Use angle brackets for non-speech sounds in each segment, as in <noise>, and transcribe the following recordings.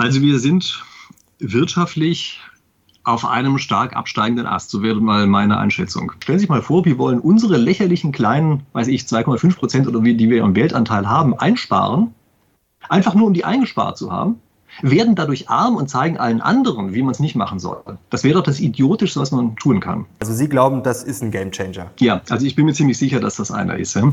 Also wir sind wirtschaftlich auf einem stark absteigenden Ast. So wäre mal meine Einschätzung. Stellen Sie sich mal vor, wir wollen unsere lächerlichen kleinen, weiß ich, 2,5 Prozent oder wie, die wir im Weltanteil haben, einsparen. Einfach nur, um die eingespart zu haben. Werden dadurch arm und zeigen allen anderen, wie man es nicht machen soll. Das wäre doch das Idiotischste, was man tun kann. Also Sie glauben, das ist ein Gamechanger? Ja, also ich bin mir ziemlich sicher, dass das einer ist. Ja?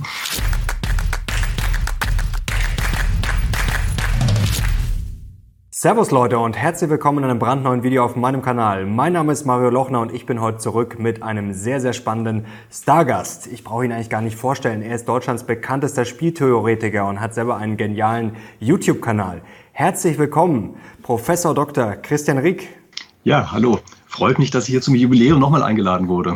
Servus Leute und herzlich willkommen in einem brandneuen Video auf meinem Kanal. Mein Name ist Mario Lochner und ich bin heute zurück mit einem sehr, sehr spannenden Stargast. Ich brauche ihn eigentlich gar nicht vorstellen. Er ist Deutschlands bekanntester Spieltheoretiker und hat selber einen genialen YouTube-Kanal. Herzlich willkommen, Professor Dr. Christian Rieck. Ja, hallo. Freut mich, dass ich hier zum Jubiläum nochmal eingeladen wurde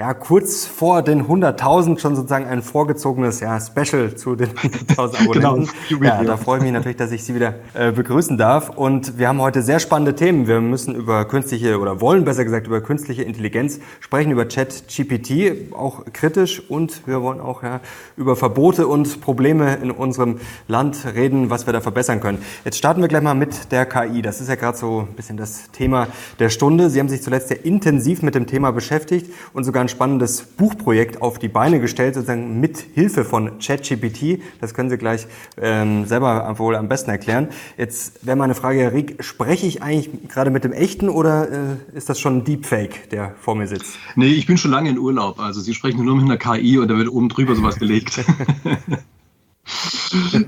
ja, kurz vor den 100.000 schon sozusagen ein vorgezogenes ja, Special zu den 100.000 <laughs> Abonnenten. genau. Ja, da freue ich mich natürlich, dass ich Sie wieder äh, begrüßen darf. Und wir haben heute sehr spannende Themen. Wir müssen über künstliche oder wollen besser gesagt über künstliche Intelligenz sprechen, über Chat-GPT, auch kritisch. Und wir wollen auch ja, über Verbote und Probleme in unserem Land reden, was wir da verbessern können. Jetzt starten wir gleich mal mit der KI. Das ist ja gerade so ein bisschen das Thema der Stunde. Sie haben sich zuletzt sehr intensiv mit dem Thema beschäftigt und sogar ein spannendes Buchprojekt auf die Beine gestellt, sozusagen mit Hilfe von ChatGPT. Das können Sie gleich ähm, selber wohl am besten erklären. Jetzt wäre meine Frage, Herr Rieck, spreche ich eigentlich gerade mit dem echten oder äh, ist das schon ein Deepfake, der vor mir sitzt? Nee, ich bin schon lange in Urlaub. Also Sie sprechen nur mit einer KI und da wird oben drüber sowas gelegt. <laughs>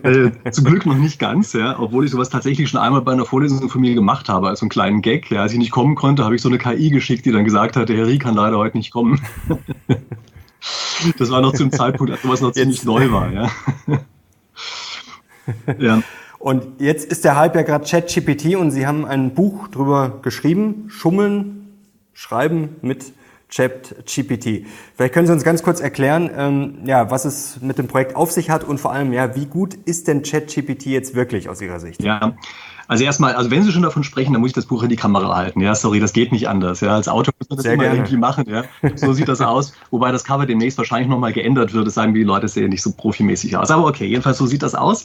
äh, zum Glück noch nicht ganz, ja, obwohl ich sowas tatsächlich schon einmal bei einer Vorlesung von mir gemacht habe, als so einen kleinen Gag. Ja, als ich nicht kommen konnte, habe ich so eine KI geschickt, die dann gesagt hat, der Herr Rie kann leider heute nicht kommen. das war noch zum Zeitpunkt, als sowas noch ziemlich neu war. Ja. ja. Und jetzt ist der Hype ja gerade ChatGPT und Sie haben ein Buch drüber geschrieben, Schummeln, Schreiben mit ChatGPT. Vielleicht können Sie uns ganz kurz erklären, ähm, ja, was es mit dem Projekt auf sich hat und vor allem, ja, wie gut ist denn ChatGPT jetzt wirklich aus Ihrer Sicht? Ja, also erstmal, also wenn Sie schon davon sprechen, dann muss ich das Buch in die Kamera halten. Ja, sorry, das geht nicht anders. Ja, als Autor muss man das Sehr immer gerne. irgendwie machen. Ja, so sieht das aus. Wobei das Cover demnächst wahrscheinlich nochmal geändert wird. Das sagen die Leute, sehen nicht so profimäßig aus. Aber okay, jedenfalls so sieht das aus.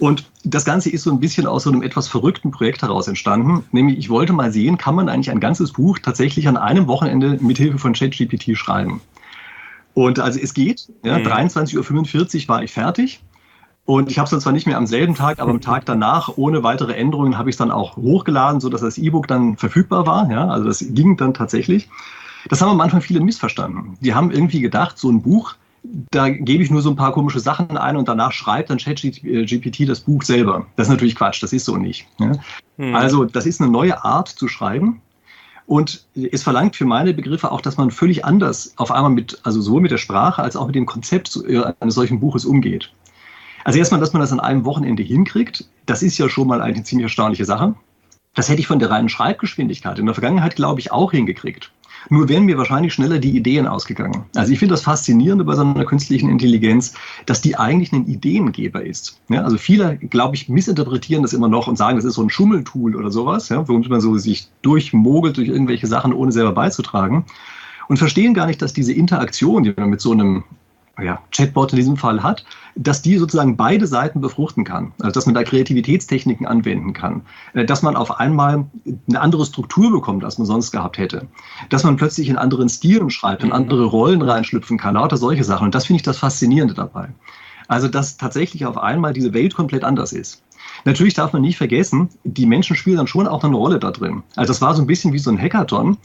Und das Ganze ist so ein bisschen aus so einem etwas verrückten Projekt heraus entstanden. Nämlich, ich wollte mal sehen, kann man eigentlich ein ganzes Buch tatsächlich an einem Wochenende mit Hilfe von ChatGPT schreiben? Und also es geht, ja, mhm. 23.45 Uhr war ich fertig. Und ich habe es dann zwar nicht mehr am selben Tag, aber am Tag danach, ohne weitere Änderungen, habe ich es dann auch hochgeladen, sodass das E-Book dann verfügbar war. Ja, also das ging dann tatsächlich. Das haben am Anfang viele missverstanden. Die haben irgendwie gedacht, so ein Buch, da gebe ich nur so ein paar komische Sachen ein und danach schreibt dann ChatGPT das Buch selber. Das ist natürlich Quatsch, das ist so nicht. Ja? Hm. Also das ist eine neue Art zu schreiben. Und es verlangt für meine Begriffe auch, dass man völlig anders auf einmal mit, also sowohl mit der Sprache als auch mit dem Konzept äh, eines solchen Buches umgeht. Also erstmal, dass man das an einem Wochenende hinkriegt, das ist ja schon mal eine ziemlich erstaunliche Sache. Das hätte ich von der reinen Schreibgeschwindigkeit in der Vergangenheit, glaube ich, auch hingekriegt. Nur wären mir wahrscheinlich schneller die Ideen ausgegangen. Also ich finde das Faszinierende bei so einer künstlichen Intelligenz, dass die eigentlich ein Ideengeber ist. Ja, also viele, glaube ich, missinterpretieren das immer noch und sagen, das ist so ein Schummeltool oder sowas, ja, womit man so sich durchmogelt durch irgendwelche Sachen, ohne selber beizutragen. Und verstehen gar nicht, dass diese Interaktion, die man mit so einem ja, Chatbot in diesem Fall hat, dass die sozusagen beide Seiten befruchten kann. Also dass man da Kreativitätstechniken anwenden kann. Äh, dass man auf einmal eine andere Struktur bekommt, als man sonst gehabt hätte. Dass man plötzlich in anderen Stilen schreibt, in mhm. andere Rollen reinschlüpfen kann, lauter solche Sachen. Und das finde ich das Faszinierende dabei. Also dass tatsächlich auf einmal diese Welt komplett anders ist. Natürlich darf man nicht vergessen, die Menschen spielen dann schon auch eine Rolle da drin. Also das war so ein bisschen wie so ein Hackathon.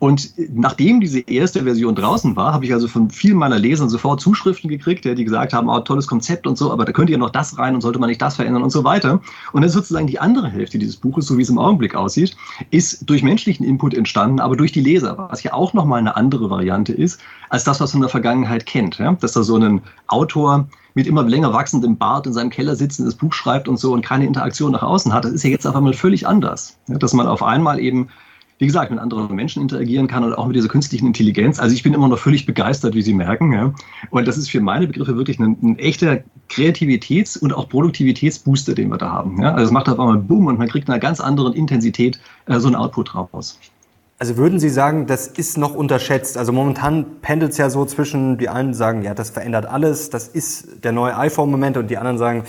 Und nachdem diese erste Version draußen war, habe ich also von vielen meiner Lesern sofort Zuschriften gekriegt, die gesagt haben, oh, tolles Konzept und so, aber da könnt ihr noch das rein und sollte man nicht das verändern und so weiter. Und dann sozusagen die andere Hälfte dieses Buches, so wie es im Augenblick aussieht, ist durch menschlichen Input entstanden, aber durch die Leser, was ja auch nochmal eine andere Variante ist, als das, was man in der Vergangenheit kennt. Ja? Dass da so ein Autor mit immer länger wachsendem Bart in seinem Keller sitzt und das Buch schreibt und so und keine Interaktion nach außen hat. Das ist ja jetzt auf einmal völlig anders. Ja, dass man auf einmal eben, wie gesagt, mit anderen Menschen interagieren kann und auch mit dieser künstlichen Intelligenz. Also ich bin immer noch völlig begeistert, wie Sie merken. Ja. Und das ist für meine Begriffe wirklich ein, ein echter Kreativitäts- und auch Produktivitätsbooster, den wir da haben. Ja. Also es macht auf einmal Boom und man kriegt in einer ganz anderen Intensität äh, so einen Output raus. Also würden Sie sagen, das ist noch unterschätzt? Also momentan pendelt es ja so zwischen, die einen sagen, ja, das verändert alles, das ist der neue iPhone-Moment und die anderen sagen,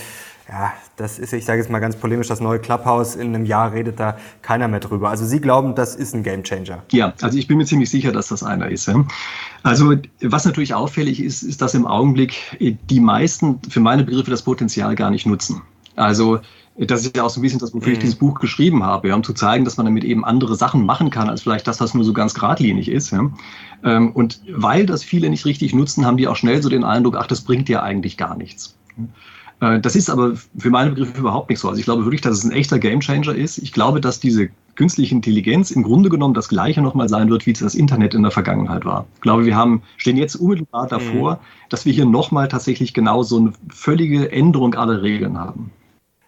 ja, das ist, ich sage jetzt mal ganz polemisch, das neue Clubhouse. In einem Jahr redet da keiner mehr drüber. Also Sie glauben, das ist ein Gamechanger? Ja, also ich bin mir ziemlich sicher, dass das einer ist. Also was natürlich auffällig ist, ist, dass im Augenblick die meisten für meine Begriffe das Potenzial gar nicht nutzen. Also das ist ja auch so ein bisschen das, wofür ich mhm. dieses Buch geschrieben habe, ja, um zu zeigen, dass man damit eben andere Sachen machen kann, als vielleicht das, was nur so ganz geradlinig ist. Ja. Ähm, und weil das viele nicht richtig nutzen, haben die auch schnell so den Eindruck, ach, das bringt ja eigentlich gar nichts. Äh, das ist aber für meine Begriffe überhaupt nicht so. Also ich glaube wirklich, dass es ein echter Gamechanger ist. Ich glaube, dass diese künstliche Intelligenz im Grunde genommen das Gleiche nochmal sein wird, wie es das Internet in der Vergangenheit war. Ich glaube, wir haben, stehen jetzt unmittelbar davor, mhm. dass wir hier nochmal tatsächlich genau so eine völlige Änderung aller Regeln haben.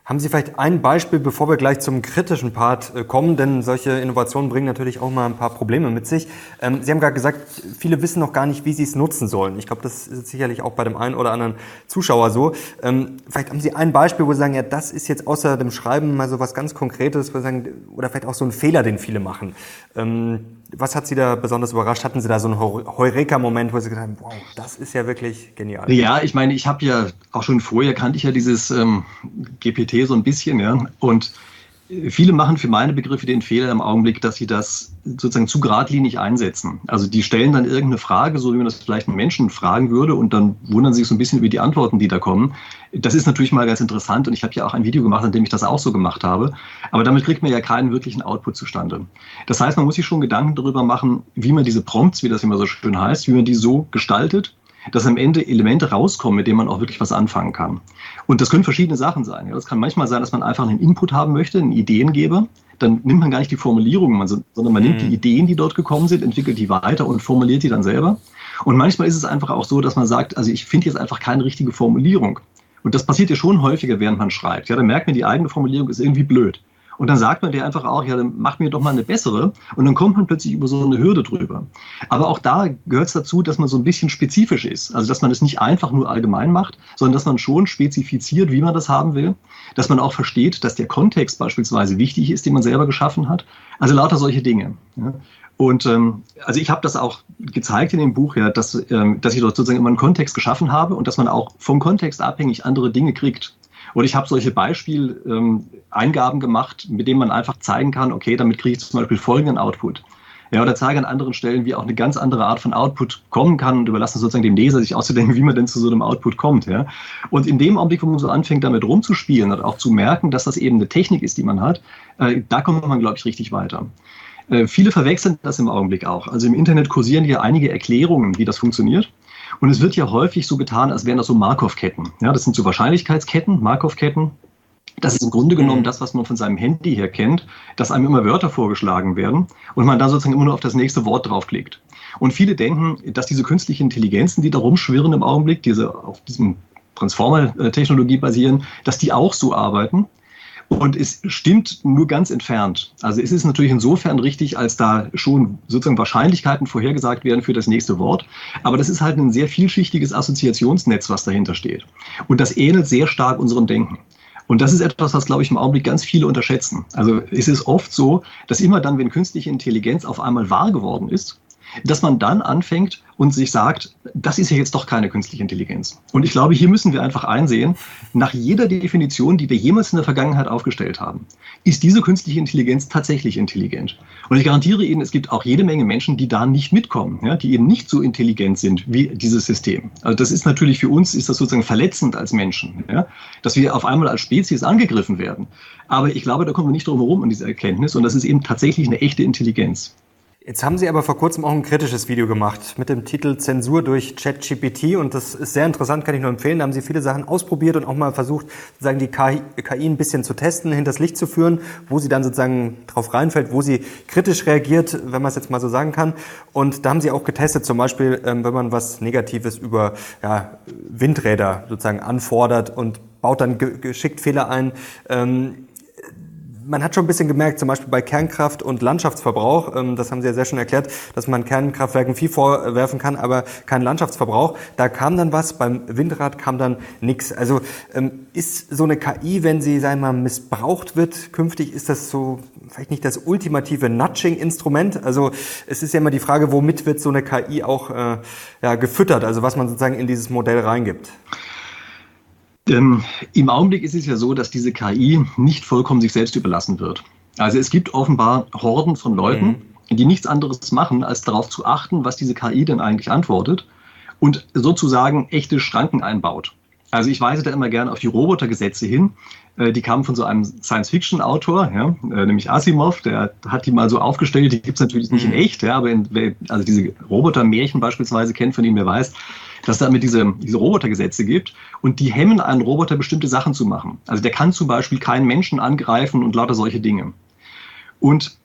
Haben Sie vielleicht ein Beispiel, bevor wir gleich zum kritischen Part äh, kommen, denn solche Innovationen bringen natürlich auch mal ein paar Probleme mit sich. Ähm, Sie haben gerade gesagt, viele wissen noch gar nicht, wie sie es nutzen sollen. Ich glaube, das ist sicherlich auch bei dem einen oder anderen Zuschauer so. Ähm, vielleicht haben Sie ein Beispiel, wo Sie sagen, ja, das ist jetzt außer dem Schreiben mal so was ganz Konkretes, wo Sie sagen, oder vielleicht auch so ein Fehler, den viele machen. Ähm, was hat Sie da besonders überrascht? Hatten Sie da so einen Heureka-Moment, wo Sie gesagt haben, wow, das ist ja wirklich genial? Ja, ich meine, ich habe ja auch schon vorher kannte ich ja dieses ähm, GPT so ein bisschen, ja. Und Viele machen für meine Begriffe den Fehler im Augenblick, dass sie das sozusagen zu geradlinig einsetzen. Also die stellen dann irgendeine Frage, so wie man das vielleicht einen Menschen fragen würde, und dann wundern sich so ein bisschen über die Antworten, die da kommen. Das ist natürlich mal ganz interessant und ich habe ja auch ein Video gemacht, in dem ich das auch so gemacht habe. Aber damit kriegt man ja keinen wirklichen Output zustande. Das heißt, man muss sich schon Gedanken darüber machen, wie man diese Prompts, wie das immer so schön heißt, wie man die so gestaltet, dass am Ende Elemente rauskommen, mit denen man auch wirklich was anfangen kann. Und das können verschiedene Sachen sein. Das kann manchmal sein, dass man einfach einen Input haben möchte, einen Ideengeber. Dann nimmt man gar nicht die Formulierungen, sondern man nimmt die mhm. Ideen, die dort gekommen sind, entwickelt die weiter und formuliert die dann selber. Und manchmal ist es einfach auch so, dass man sagt, also ich finde jetzt einfach keine richtige Formulierung. Und das passiert ja schon häufiger, während man schreibt. Ja, dann merkt man, die eigene Formulierung ist irgendwie blöd. Und dann sagt man dir einfach auch, ja, dann mach mir doch mal eine bessere. Und dann kommt man plötzlich über so eine Hürde drüber. Aber auch da gehört es dazu, dass man so ein bisschen spezifisch ist. Also, dass man es nicht einfach nur allgemein macht, sondern dass man schon spezifiziert, wie man das haben will. Dass man auch versteht, dass der Kontext beispielsweise wichtig ist, den man selber geschaffen hat. Also lauter solche Dinge. Ja. Und ähm, also ich habe das auch gezeigt in dem Buch, ja, dass, ähm, dass ich dort sozusagen immer einen Kontext geschaffen habe und dass man auch vom Kontext abhängig andere Dinge kriegt. Und ich habe solche Beispieleingaben ähm, gemacht, mit denen man einfach zeigen kann, okay, damit kriege ich zum Beispiel folgenden Output. Ja, oder zeige an anderen Stellen, wie auch eine ganz andere Art von Output kommen kann und überlasse sozusagen dem Leser, sich auszudenken, wie man denn zu so einem Output kommt. Ja. Und in dem Augenblick, wo man so anfängt, damit rumzuspielen und auch zu merken, dass das eben eine Technik ist, die man hat, äh, da kommt man, glaube ich, richtig weiter. Äh, viele verwechseln das im Augenblick auch. Also im Internet kursieren hier einige Erklärungen, wie das funktioniert. Und es wird ja häufig so getan, als wären das so Markov-Ketten. Ja, das sind so Wahrscheinlichkeitsketten, Markov-Ketten. Das ist im Grunde genommen das, was man von seinem Handy her kennt, dass einem immer Wörter vorgeschlagen werden und man dann sozusagen immer nur auf das nächste Wort draufklickt. Und viele denken, dass diese künstlichen Intelligenzen, die da rumschwirren im Augenblick, diese auf diesem Transformer-Technologie basieren, dass die auch so arbeiten. Und es stimmt nur ganz entfernt. Also es ist natürlich insofern richtig, als da schon sozusagen Wahrscheinlichkeiten vorhergesagt werden für das nächste Wort. Aber das ist halt ein sehr vielschichtiges Assoziationsnetz, was dahinter steht. Und das ähnelt sehr stark unserem Denken. Und das ist etwas, was, glaube ich, im Augenblick ganz viele unterschätzen. Also es ist oft so, dass immer dann, wenn künstliche Intelligenz auf einmal wahr geworden ist, dass man dann anfängt und sich sagt, das ist ja jetzt doch keine künstliche Intelligenz. Und ich glaube, hier müssen wir einfach einsehen, nach jeder Definition, die wir jemals in der Vergangenheit aufgestellt haben, ist diese künstliche Intelligenz tatsächlich intelligent. Und ich garantiere Ihnen, es gibt auch jede Menge Menschen, die da nicht mitkommen, ja, die eben nicht so intelligent sind wie dieses System. Also das ist natürlich für uns, ist das sozusagen verletzend als Menschen, ja, dass wir auf einmal als Spezies angegriffen werden. Aber ich glaube, da kommen wir nicht drum herum an diese Erkenntnis und das ist eben tatsächlich eine echte Intelligenz. Jetzt haben Sie aber vor kurzem auch ein kritisches Video gemacht mit dem Titel Zensur durch ChatGPT und das ist sehr interessant, kann ich nur empfehlen. Da haben Sie viele Sachen ausprobiert und auch mal versucht, sozusagen die KI, ein bisschen zu testen, hinters Licht zu führen, wo sie dann sozusagen drauf reinfällt, wo sie kritisch reagiert, wenn man es jetzt mal so sagen kann. Und da haben Sie auch getestet, zum Beispiel, ähm, wenn man was Negatives über ja, Windräder sozusagen anfordert und baut dann geschickt Fehler ein. Ähm, man hat schon ein bisschen gemerkt, zum Beispiel bei Kernkraft und Landschaftsverbrauch, ähm, das haben Sie ja sehr schön erklärt, dass man Kernkraftwerken viel vorwerfen kann, aber keinen Landschaftsverbrauch. Da kam dann was, beim Windrad kam dann nichts. Also ähm, ist so eine KI, wenn sie, sagen wir mal, missbraucht wird, künftig ist das so vielleicht nicht das ultimative Nudging-Instrument. Also es ist ja immer die Frage, womit wird so eine KI auch äh, ja, gefüttert, also was man sozusagen in dieses Modell reingibt. Ähm, Im Augenblick ist es ja so, dass diese KI nicht vollkommen sich selbst überlassen wird. Also es gibt offenbar Horden von Leuten, mhm. die nichts anderes machen, als darauf zu achten, was diese KI denn eigentlich antwortet und sozusagen echte Schranken einbaut. Also ich weise da immer gerne auf die Robotergesetze hin. Äh, die kamen von so einem Science-Fiction-Autor, ja, äh, nämlich Asimov, der hat die mal so aufgestellt. Die gibt es natürlich nicht in mhm. echt, ja, aber in, also diese Roboter-Märchen beispielsweise kennt von ihm, wer weiß, dass da damit diese, diese Robotergesetze gibt und die hemmen einen Roboter, bestimmte Sachen zu machen. Also der kann zum Beispiel keinen Menschen angreifen und lauter solche Dinge. Und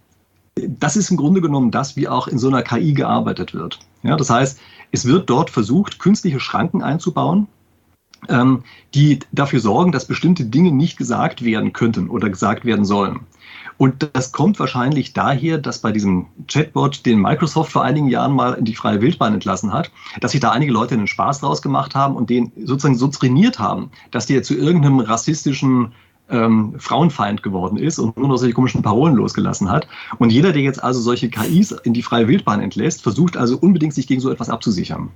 das ist im Grunde genommen das, wie auch in so einer KI gearbeitet wird. Ja, das heißt, es wird dort versucht, künstliche Schranken einzubauen, ähm, die dafür sorgen, dass bestimmte Dinge nicht gesagt werden könnten oder gesagt werden sollen. Und das kommt wahrscheinlich daher, dass bei diesem Chatbot, den Microsoft vor einigen Jahren mal in die freie Wildbahn entlassen hat, dass sich da einige Leute einen Spaß draus gemacht haben und den sozusagen so trainiert haben, dass die zu irgendeinem rassistischen ähm, Frauenfeind geworden ist und nur noch solche komischen Parolen losgelassen hat. Und jeder, der jetzt also solche KIs in die freie Wildbahn entlässt, versucht also unbedingt sich gegen so etwas abzusichern.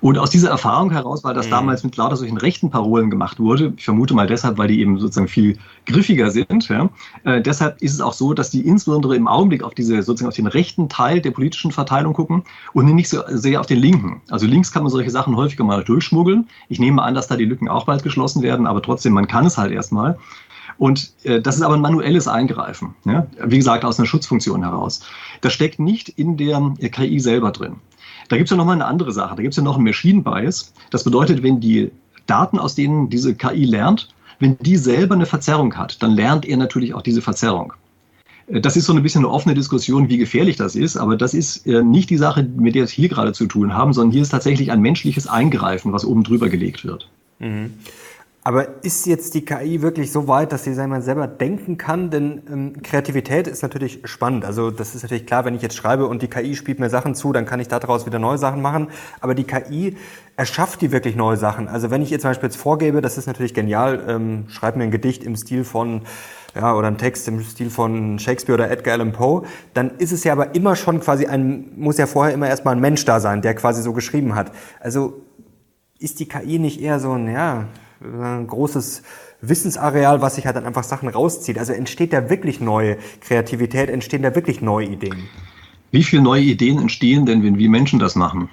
Und aus dieser Erfahrung heraus, weil das mhm. damals mit lauter solchen rechten Parolen gemacht wurde, ich vermute mal deshalb, weil die eben sozusagen viel griffiger sind, ja, äh, deshalb ist es auch so, dass die insbesondere im Augenblick auf diese sozusagen auf den rechten Teil der politischen Verteilung gucken und nicht so sehr auf den linken. Also links kann man solche Sachen häufiger mal durchschmuggeln. Ich nehme an, dass da die Lücken auch bald geschlossen werden, aber trotzdem, man kann es halt erstmal. Und äh, das ist aber ein manuelles Eingreifen, ja? wie gesagt, aus einer Schutzfunktion heraus. Das steckt nicht in der äh, KI selber drin. Da gibt es ja nochmal eine andere Sache. Da gibt es ja noch einen Machine Bias. Das bedeutet, wenn die Daten, aus denen diese KI lernt, wenn die selber eine Verzerrung hat, dann lernt er natürlich auch diese Verzerrung. Äh, das ist so ein bisschen eine offene Diskussion, wie gefährlich das ist, aber das ist äh, nicht die Sache, mit der wir es hier gerade zu tun haben, sondern hier ist tatsächlich ein menschliches Eingreifen, was oben drüber gelegt wird. Mhm. Aber ist jetzt die KI wirklich so weit, dass sie mal, selber denken kann? Denn ähm, Kreativität ist natürlich spannend. Also das ist natürlich klar, wenn ich jetzt schreibe und die KI spielt mir Sachen zu, dann kann ich daraus wieder neue Sachen machen. Aber die KI erschafft die wirklich neue Sachen. Also wenn ich ihr zum Beispiel jetzt vorgebe, das ist natürlich genial, ähm, schreib mir ein Gedicht im Stil von ja, oder ein Text im Stil von Shakespeare oder Edgar Allan Poe, dann ist es ja aber immer schon quasi ein, muss ja vorher immer erstmal ein Mensch da sein, der quasi so geschrieben hat. Also ist die KI nicht eher so ein, ja, ein großes Wissensareal, was sich halt dann einfach Sachen rauszieht. Also entsteht da wirklich neue Kreativität, entstehen da wirklich neue Ideen? Wie viele neue Ideen entstehen denn, wenn wir Menschen das machen?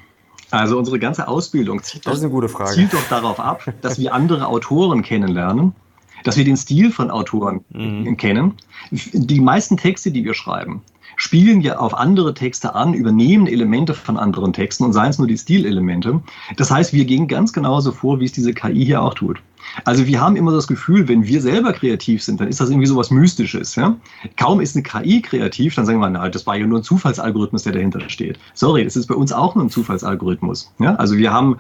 Also unsere ganze Ausbildung zielt, Frage. zielt doch darauf ab, dass wir andere Autoren kennenlernen, dass wir den Stil von Autoren mhm. kennen. Die meisten Texte, die wir schreiben, spielen ja auf andere Texte an, übernehmen Elemente von anderen Texten und seien es nur die Stilelemente. Das heißt, wir gehen ganz genauso vor, wie es diese KI hier auch tut. Also wir haben immer das Gefühl, wenn wir selber kreativ sind, dann ist das irgendwie so was Mystisches. Ja? Kaum ist eine KI kreativ, dann sagen wir, na, das war ja nur ein Zufallsalgorithmus, der dahinter steht. Sorry, das ist bei uns auch nur ein Zufallsalgorithmus. Ja? Also wir haben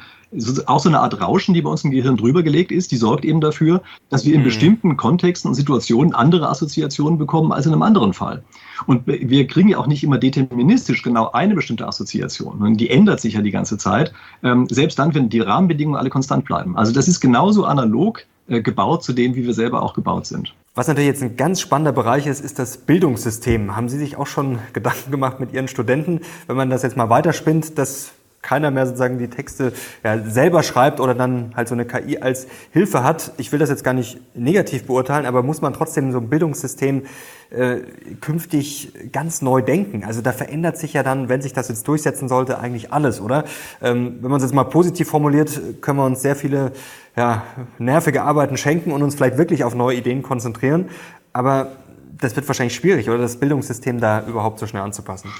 auch so eine Art Rauschen, die bei uns im Gehirn drüber gelegt ist, die sorgt eben dafür, dass wir in mhm. bestimmten Kontexten und Situationen andere Assoziationen bekommen als in einem anderen Fall. Und wir kriegen ja auch nicht immer deterministisch genau eine bestimmte Assoziation. Und die ändert sich ja die ganze Zeit, ähm, selbst dann, wenn die Rahmenbedingungen alle konstant bleiben. Also das ist genauso analog äh, gebaut zu dem, wie wir selber auch gebaut sind. Was natürlich jetzt ein ganz spannender Bereich ist, ist das Bildungssystem. Haben Sie sich auch schon <laughs> Gedanken gemacht mit Ihren Studenten, wenn man das jetzt mal weiterspinnt, dass keiner mehr sozusagen die Texte ja, selber schreibt oder dann halt so eine KI als Hilfe hat. Ich will das jetzt gar nicht negativ beurteilen, aber muss man trotzdem so ein Bildungssystem äh, künftig ganz neu denken. Also da verändert sich ja dann, wenn sich das jetzt durchsetzen sollte, eigentlich alles, oder? Ähm, wenn man es jetzt mal positiv formuliert, können wir uns sehr viele ja, nervige Arbeiten schenken und uns vielleicht wirklich auf neue Ideen konzentrieren. Aber das wird wahrscheinlich schwierig, oder das Bildungssystem da überhaupt so schnell anzupassen.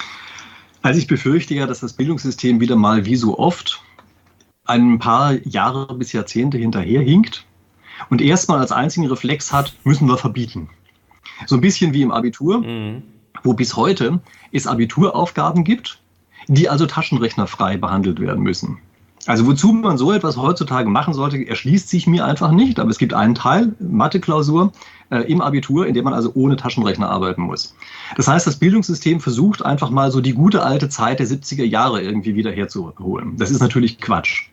Also ich befürchte ja, dass das Bildungssystem wieder mal wie so oft ein paar Jahre bis Jahrzehnte hinterherhinkt und erstmal als einzigen Reflex hat, müssen wir verbieten. So ein bisschen wie im Abitur, mhm. wo bis heute es Abituraufgaben gibt, die also taschenrechnerfrei behandelt werden müssen. Also wozu man so etwas heutzutage machen sollte, erschließt sich mir einfach nicht. Aber es gibt einen Teil, Mathe-Klausur äh, im Abitur, in dem man also ohne Taschenrechner arbeiten muss. Das heißt, das Bildungssystem versucht einfach mal so die gute alte Zeit der 70er Jahre irgendwie wieder herzuholen. Das ist natürlich Quatsch.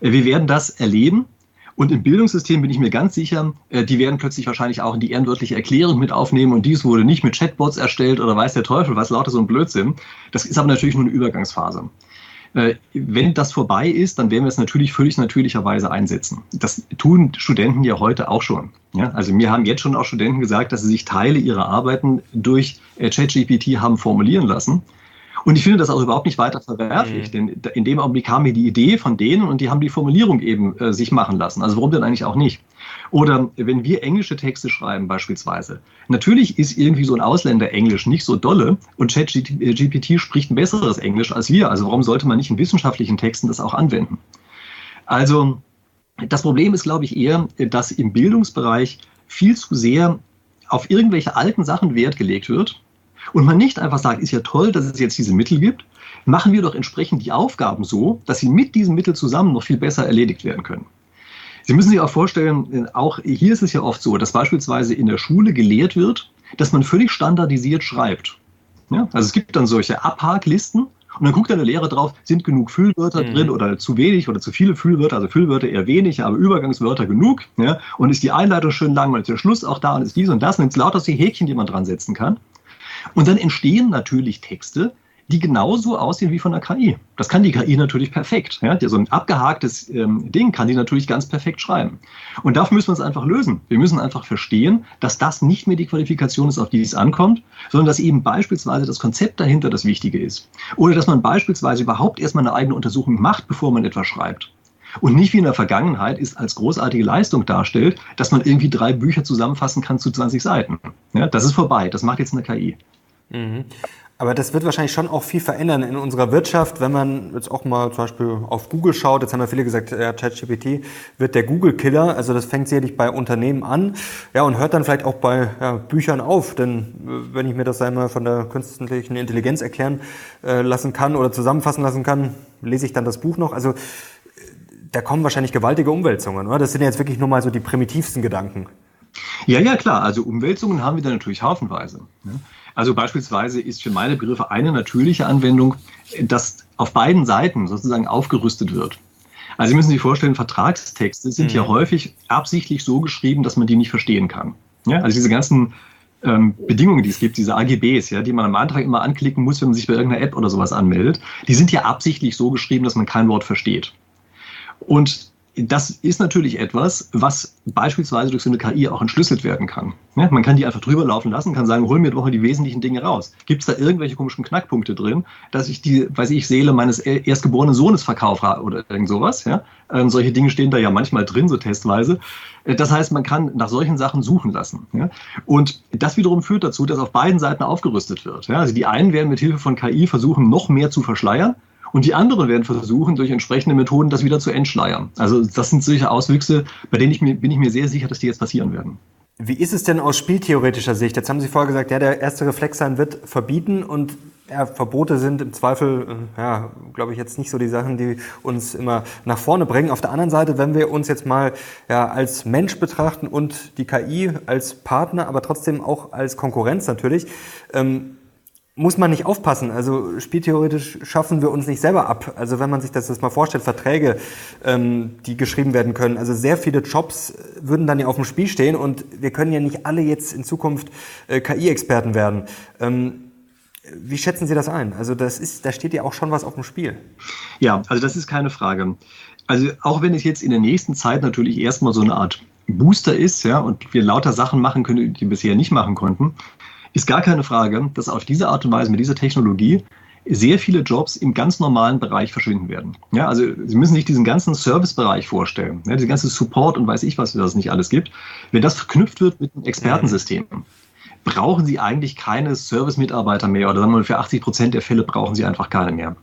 Äh, wir werden das erleben. Und im Bildungssystem bin ich mir ganz sicher, äh, die werden plötzlich wahrscheinlich auch in die ehrenwörtliche Erklärung mit aufnehmen und dies wurde nicht mit Chatbots erstellt oder weiß der Teufel was, lauter so ein Blödsinn. Das ist aber natürlich nur eine Übergangsphase. Äh, wenn das vorbei ist, dann werden wir es natürlich völlig natürlicherweise einsetzen. Das tun Studenten ja heute auch schon. Ja, also mir haben jetzt schon auch Studenten gesagt, dass sie sich Teile ihrer Arbeiten durch äh, ChatGPT haben formulieren lassen. Und ich finde das auch überhaupt nicht weiter verwerflich, mhm. denn in dem Augenblick kam mir die Idee von denen und die haben die Formulierung eben äh, sich machen lassen. Also warum denn eigentlich auch nicht? Oder wenn wir englische Texte schreiben beispielsweise. Natürlich ist irgendwie so ein Ausländer Englisch nicht so dolle und ChatGPT spricht ein besseres Englisch als wir. Also warum sollte man nicht in wissenschaftlichen Texten das auch anwenden? Also das Problem ist, glaube ich, eher, dass im Bildungsbereich viel zu sehr auf irgendwelche alten Sachen Wert gelegt wird und man nicht einfach sagt, ist ja toll, dass es jetzt diese Mittel gibt, machen wir doch entsprechend die Aufgaben so, dass sie mit diesen Mitteln zusammen noch viel besser erledigt werden können. Sie müssen sich auch vorstellen, auch hier ist es ja oft so, dass beispielsweise in der Schule gelehrt wird, dass man völlig standardisiert schreibt. Ja? Also es gibt dann solche Abhaklisten und dann guckt dann der Lehrer drauf, sind genug Füllwörter mhm. drin oder zu wenig oder zu viele Füllwörter, also Füllwörter eher wenig, aber Übergangswörter genug. Ja? Und ist die Einleitung schön lang und ist der Schluss auch da und ist dies und das und jetzt lauter die Häkchen, die man dran setzen kann. Und dann entstehen natürlich Texte, die genauso aussehen wie von der KI. Das kann die KI natürlich perfekt. Ja? So ein abgehaktes ähm, Ding kann die natürlich ganz perfekt schreiben. Und dafür müssen wir es einfach lösen. Wir müssen einfach verstehen, dass das nicht mehr die Qualifikation ist, auf die es ankommt, sondern dass eben beispielsweise das Konzept dahinter das Wichtige ist. Oder dass man beispielsweise überhaupt erstmal eine eigene Untersuchung macht, bevor man etwas schreibt. Und nicht wie in der Vergangenheit ist als großartige Leistung darstellt, dass man irgendwie drei Bücher zusammenfassen kann zu 20 Seiten. Ja, das ist vorbei. Das macht jetzt eine KI. Mhm. Aber das wird wahrscheinlich schon auch viel verändern in unserer Wirtschaft, wenn man jetzt auch mal zum Beispiel auf Google schaut. Jetzt haben ja viele gesagt, ja, ChatGPT wird der Google-Killer. Also das fängt sicherlich bei Unternehmen an, ja, und hört dann vielleicht auch bei ja, Büchern auf. Denn äh, wenn ich mir das einmal von der künstlichen Intelligenz erklären äh, lassen kann oder zusammenfassen lassen kann, lese ich dann das Buch noch. Also äh, da kommen wahrscheinlich gewaltige Umwälzungen, oder? Das sind jetzt wirklich nur mal so die primitivsten Gedanken. Ja, ja, klar. Also Umwälzungen haben wir da natürlich haufenweise. Ne? Also beispielsweise ist für meine Begriffe eine natürliche Anwendung, dass auf beiden Seiten sozusagen aufgerüstet wird. Also Sie müssen sich vorstellen, Vertragstexte sind mhm. ja häufig absichtlich so geschrieben, dass man die nicht verstehen kann. Ja, also diese ganzen ähm, Bedingungen, die es gibt, diese AGBs, ja, die man am Antrag immer anklicken muss, wenn man sich bei irgendeiner App oder sowas anmeldet, die sind ja absichtlich so geschrieben, dass man kein Wort versteht. Und das ist natürlich etwas, was beispielsweise durch so eine KI auch entschlüsselt werden kann. Ja, man kann die einfach drüber laufen lassen, kann sagen, hol mir doch mal die wesentlichen Dinge raus. Gibt es da irgendwelche komischen Knackpunkte drin, dass ich die, weiß ich, Seele meines erstgeborenen Sohnes verkaufe oder irgend sowas? Ja? Ähm, solche Dinge stehen da ja manchmal drin, so testweise. Äh, das heißt, man kann nach solchen Sachen suchen lassen. Ja? Und das wiederum führt dazu, dass auf beiden Seiten aufgerüstet wird. Also die einen werden mit Hilfe von KI versuchen, noch mehr zu verschleiern und die anderen werden versuchen, durch entsprechende Methoden das wieder zu entschleiern. Also das sind solche Auswüchse, bei denen ich mir, bin ich mir sehr sicher, dass die jetzt passieren werden. Wie ist es denn aus spieltheoretischer Sicht? Jetzt haben Sie vorher gesagt, ja, der erste Reflex sein wird verbieten und ja, Verbote sind im Zweifel, äh, ja, glaube ich, jetzt nicht so die Sachen, die uns immer nach vorne bringen. Auf der anderen Seite, wenn wir uns jetzt mal ja, als Mensch betrachten und die KI als Partner, aber trotzdem auch als Konkurrenz natürlich, ähm, muss man nicht aufpassen. Also spieltheoretisch schaffen wir uns nicht selber ab. Also wenn man sich das, das mal vorstellt, Verträge, ähm, die geschrieben werden können. Also sehr viele Jobs würden dann ja auf dem Spiel stehen und wir können ja nicht alle jetzt in Zukunft äh, KI-Experten werden. Ähm, wie schätzen Sie das ein? Also das ist, da steht ja auch schon was auf dem Spiel. Ja, also das ist keine Frage. Also auch wenn es jetzt in der nächsten Zeit natürlich erstmal so eine Art Booster ist, ja, und wir lauter Sachen machen können, die wir bisher nicht machen konnten, ist gar keine Frage, dass auf diese Art und Weise mit dieser Technologie sehr viele Jobs im ganz normalen Bereich verschwinden werden. Ja, also Sie müssen sich diesen ganzen Servicebereich vorstellen, ja, diese ganze Support und weiß ich was, was es nicht alles gibt. Wenn das verknüpft wird mit einem Expertensystem, brauchen Sie eigentlich keine Service-Mitarbeiter mehr oder sagen wir mal, für 80 Prozent der Fälle brauchen Sie einfach keine mehr.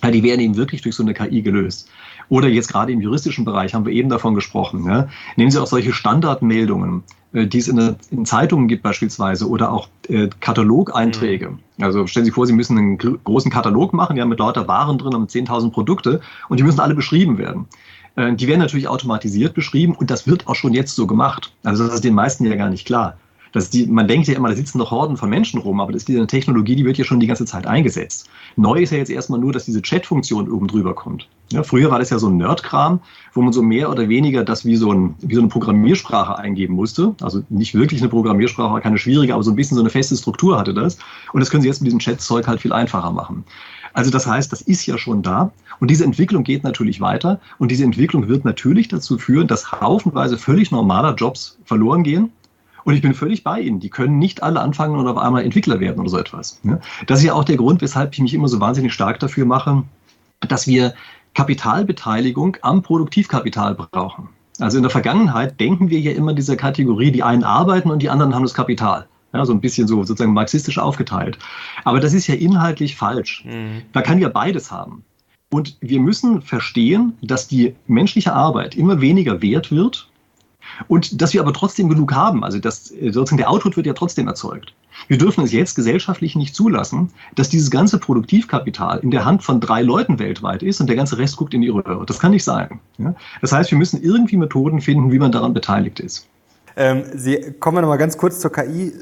Ja, die werden eben wirklich durch so eine KI gelöst. Oder jetzt gerade im juristischen Bereich haben wir eben davon gesprochen. Ja. Nehmen Sie auch solche Standardmeldungen, die es in, in Zeitungen gibt beispielsweise oder auch äh, Katalogeinträge. Mhm. Also stellen Sie vor, Sie müssen einen großen Katalog machen, ja, mit lauter Waren drin, haben 10.000 Produkte und die müssen alle beschrieben werden. Äh, die werden natürlich automatisiert beschrieben und das wird auch schon jetzt so gemacht. Also das ist den meisten ja gar nicht klar. Das die, man denkt ja immer, da sitzen noch Horden von Menschen rum, aber das ist diese Technologie, die wird ja schon die ganze Zeit eingesetzt. Neu ist ja jetzt erstmal nur, dass diese Chat-Funktion oben drüber kommt. Ja, früher war das ja so ein Nerd-Kram, wo man so mehr oder weniger das wie so, ein, wie so eine Programmiersprache eingeben musste. Also nicht wirklich eine Programmiersprache, keine schwierige, aber so ein bisschen so eine feste Struktur hatte das. Und das können Sie jetzt mit diesem Chat-Zeug halt viel einfacher machen. Also das heißt, das ist ja schon da. Und diese Entwicklung geht natürlich weiter. Und diese Entwicklung wird natürlich dazu führen, dass haufenweise völlig normaler Jobs verloren gehen. Und ich bin völlig bei Ihnen. Die können nicht alle anfangen und auf einmal Entwickler werden oder so etwas. Das ist ja auch der Grund, weshalb ich mich immer so wahnsinnig stark dafür mache, dass wir Kapitalbeteiligung am Produktivkapital brauchen. Also in der Vergangenheit denken wir ja immer dieser Kategorie, die einen arbeiten und die anderen haben das Kapital. Ja, so ein bisschen so sozusagen marxistisch aufgeteilt. Aber das ist ja inhaltlich falsch. Mhm. Da kann ja beides haben. Und wir müssen verstehen, dass die menschliche Arbeit immer weniger wert wird und dass wir aber trotzdem genug haben. Also dass sozusagen der Output wird ja trotzdem erzeugt. Wir dürfen es jetzt gesellschaftlich nicht zulassen, dass dieses ganze Produktivkapital in der Hand von drei Leuten weltweit ist und der ganze Rest guckt in die Röhre. Das kann nicht sein. Das heißt, wir müssen irgendwie Methoden finden, wie man daran beteiligt ist. Ähm, Sie kommen wir noch mal ganz kurz zur KI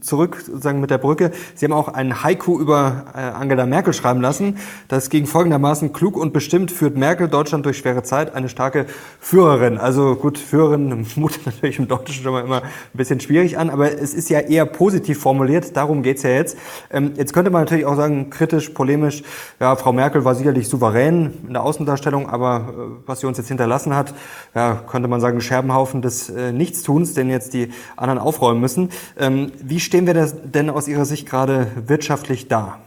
zurück, sozusagen mit der Brücke. Sie haben auch ein Haiku über äh, Angela Merkel schreiben lassen. Das ging folgendermaßen, klug und bestimmt führt Merkel Deutschland durch schwere Zeit, eine starke Führerin. Also gut, Führerin <laughs> mutet natürlich im Deutschen schon mal immer ein bisschen schwierig an, aber es ist ja eher positiv formuliert, darum geht's ja jetzt. Ähm, jetzt könnte man natürlich auch sagen, kritisch, polemisch, ja, Frau Merkel war sicherlich souverän in der Außendarstellung, aber äh, was sie uns jetzt hinterlassen hat, ja, könnte man sagen, Scherbenhaufen des äh, Nichtstuns, den jetzt die anderen aufräumen müssen. Ähm, wie stehen wir denn aus Ihrer Sicht gerade wirtschaftlich da?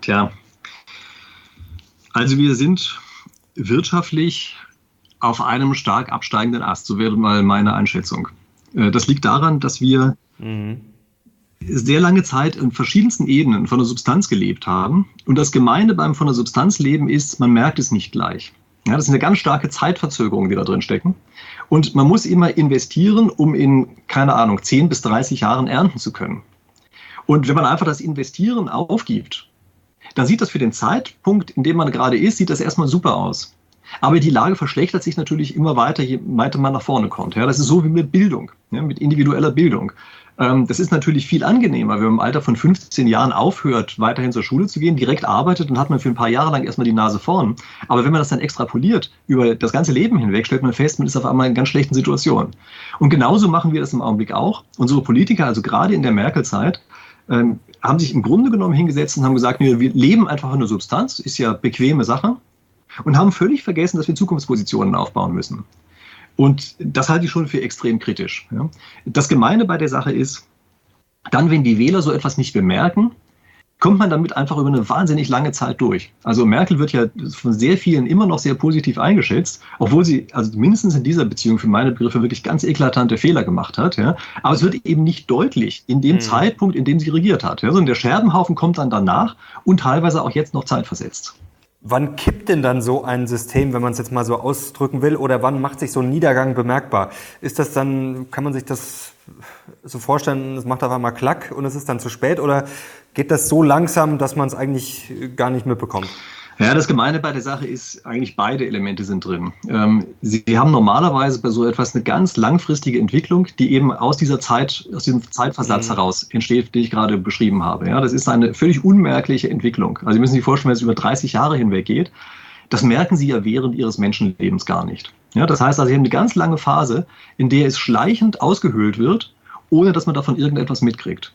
Tja, also wir sind wirtschaftlich auf einem stark absteigenden Ast, so wäre mal meine Einschätzung. Äh, das liegt daran, dass wir mhm. sehr lange Zeit in verschiedensten Ebenen von der Substanz gelebt haben. Und das Gemeine beim von der Substanz leben ist, man merkt es nicht gleich. Ja, das ist eine ganz starke Zeitverzögerung, die da drin stecken. Und man muss immer investieren, um in, keine Ahnung, 10 bis 30 Jahren ernten zu können. Und wenn man einfach das Investieren aufgibt, dann sieht das für den Zeitpunkt, in dem man gerade ist, sieht das erstmal super aus. Aber die Lage verschlechtert sich natürlich immer weiter, je weiter man nach vorne kommt. Ja, das ist so wie mit Bildung, ja, mit individueller Bildung. Ähm, das ist natürlich viel angenehmer, wenn man im Alter von 15 Jahren aufhört, weiterhin zur Schule zu gehen, direkt arbeitet, dann hat man für ein paar Jahre lang erstmal die Nase vorn. Aber wenn man das dann extrapoliert über das ganze Leben hinweg, stellt man fest, man ist auf einmal in ganz schlechten Situationen. Und genauso machen wir das im Augenblick auch. Unsere Politiker, also gerade in der Merkel-Zeit, ähm, haben sich im Grunde genommen hingesetzt und haben gesagt, wir leben einfach in der Substanz, ist ja bequeme Sache, und haben völlig vergessen, dass wir Zukunftspositionen aufbauen müssen. Und das halte ich schon für extrem kritisch. Ja. Das Gemeine bei der Sache ist, dann, wenn die Wähler so etwas nicht bemerken, kommt man damit einfach über eine wahnsinnig lange Zeit durch. Also Merkel wird ja von sehr vielen immer noch sehr positiv eingeschätzt, obwohl sie also mindestens in dieser Beziehung für meine Begriffe wirklich ganz eklatante Fehler gemacht hat. Ja. Aber es wird eben nicht deutlich in dem mhm. Zeitpunkt, in dem sie regiert hat. Ja. So, und der Scherbenhaufen kommt dann danach und teilweise auch jetzt noch zeitversetzt. Wann kippt denn dann so ein System, wenn man es jetzt mal so ausdrücken will, oder wann macht sich so ein Niedergang bemerkbar? Ist das dann, kann man sich das so vorstellen, es macht auf einmal Klack und es ist dann zu spät, oder geht das so langsam, dass man es eigentlich gar nicht mitbekommt? Ja, das Gemeine bei der Sache ist, eigentlich beide Elemente sind drin. Ähm, Sie haben normalerweise bei so etwas eine ganz langfristige Entwicklung, die eben aus dieser Zeit, aus diesem Zeitversatz mhm. heraus entsteht, den ich gerade beschrieben habe. Ja, das ist eine völlig unmerkliche Entwicklung. Also Sie müssen sich vorstellen, wenn es über 30 Jahre hinweg geht, das merken Sie ja während Ihres Menschenlebens gar nicht. Ja, das heißt also, Sie haben eine ganz lange Phase, in der es schleichend ausgehöhlt wird, ohne dass man davon irgendetwas mitkriegt.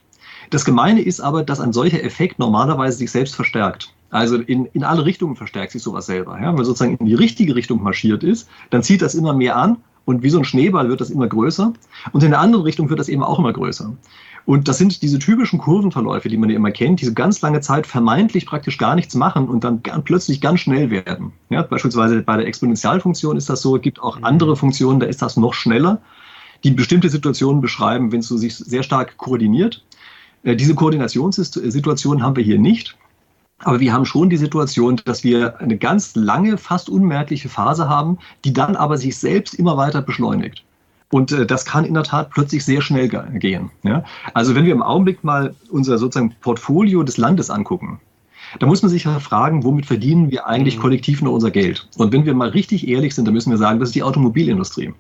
Das Gemeine ist aber, dass ein solcher Effekt normalerweise sich selbst verstärkt. Also in, in alle Richtungen verstärkt sich sowas selber. Ja? Wenn man sozusagen in die richtige Richtung marschiert ist, dann zieht das immer mehr an und wie so ein Schneeball wird das immer größer. Und in der anderen Richtung wird das eben auch immer größer. Und das sind diese typischen Kurvenverläufe, die man ja immer kennt, diese ganz lange Zeit vermeintlich praktisch gar nichts machen und dann plötzlich ganz schnell werden. Ja, beispielsweise bei der Exponentialfunktion ist das so, es gibt auch mhm. andere Funktionen, da ist das noch schneller, die bestimmte Situationen beschreiben, wenn es so sich sehr stark koordiniert. Äh, diese Koordinationssituation haben wir hier nicht. Aber wir haben schon die Situation, dass wir eine ganz lange, fast unmerkliche Phase haben, die dann aber sich selbst immer weiter beschleunigt. Und äh, das kann in der Tat plötzlich sehr schnell gehen. Ja? Also wenn wir im Augenblick mal unser sozusagen Portfolio des Landes angucken, da muss man sich ja fragen, womit verdienen wir eigentlich mhm. kollektiv nur unser Geld? Und wenn wir mal richtig ehrlich sind, dann müssen wir sagen, das ist die Automobilindustrie.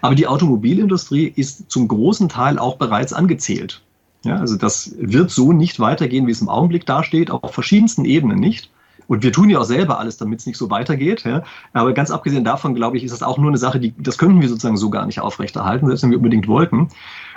Aber die Automobilindustrie ist zum großen Teil auch bereits angezählt. Ja, also das wird so nicht weitergehen, wie es im Augenblick dasteht, auf verschiedensten Ebenen nicht. Und wir tun ja auch selber alles, damit es nicht so weitergeht. Ja. Aber ganz abgesehen davon, glaube ich, ist das auch nur eine Sache, die, das könnten wir sozusagen so gar nicht aufrechterhalten, selbst wenn wir unbedingt wollten.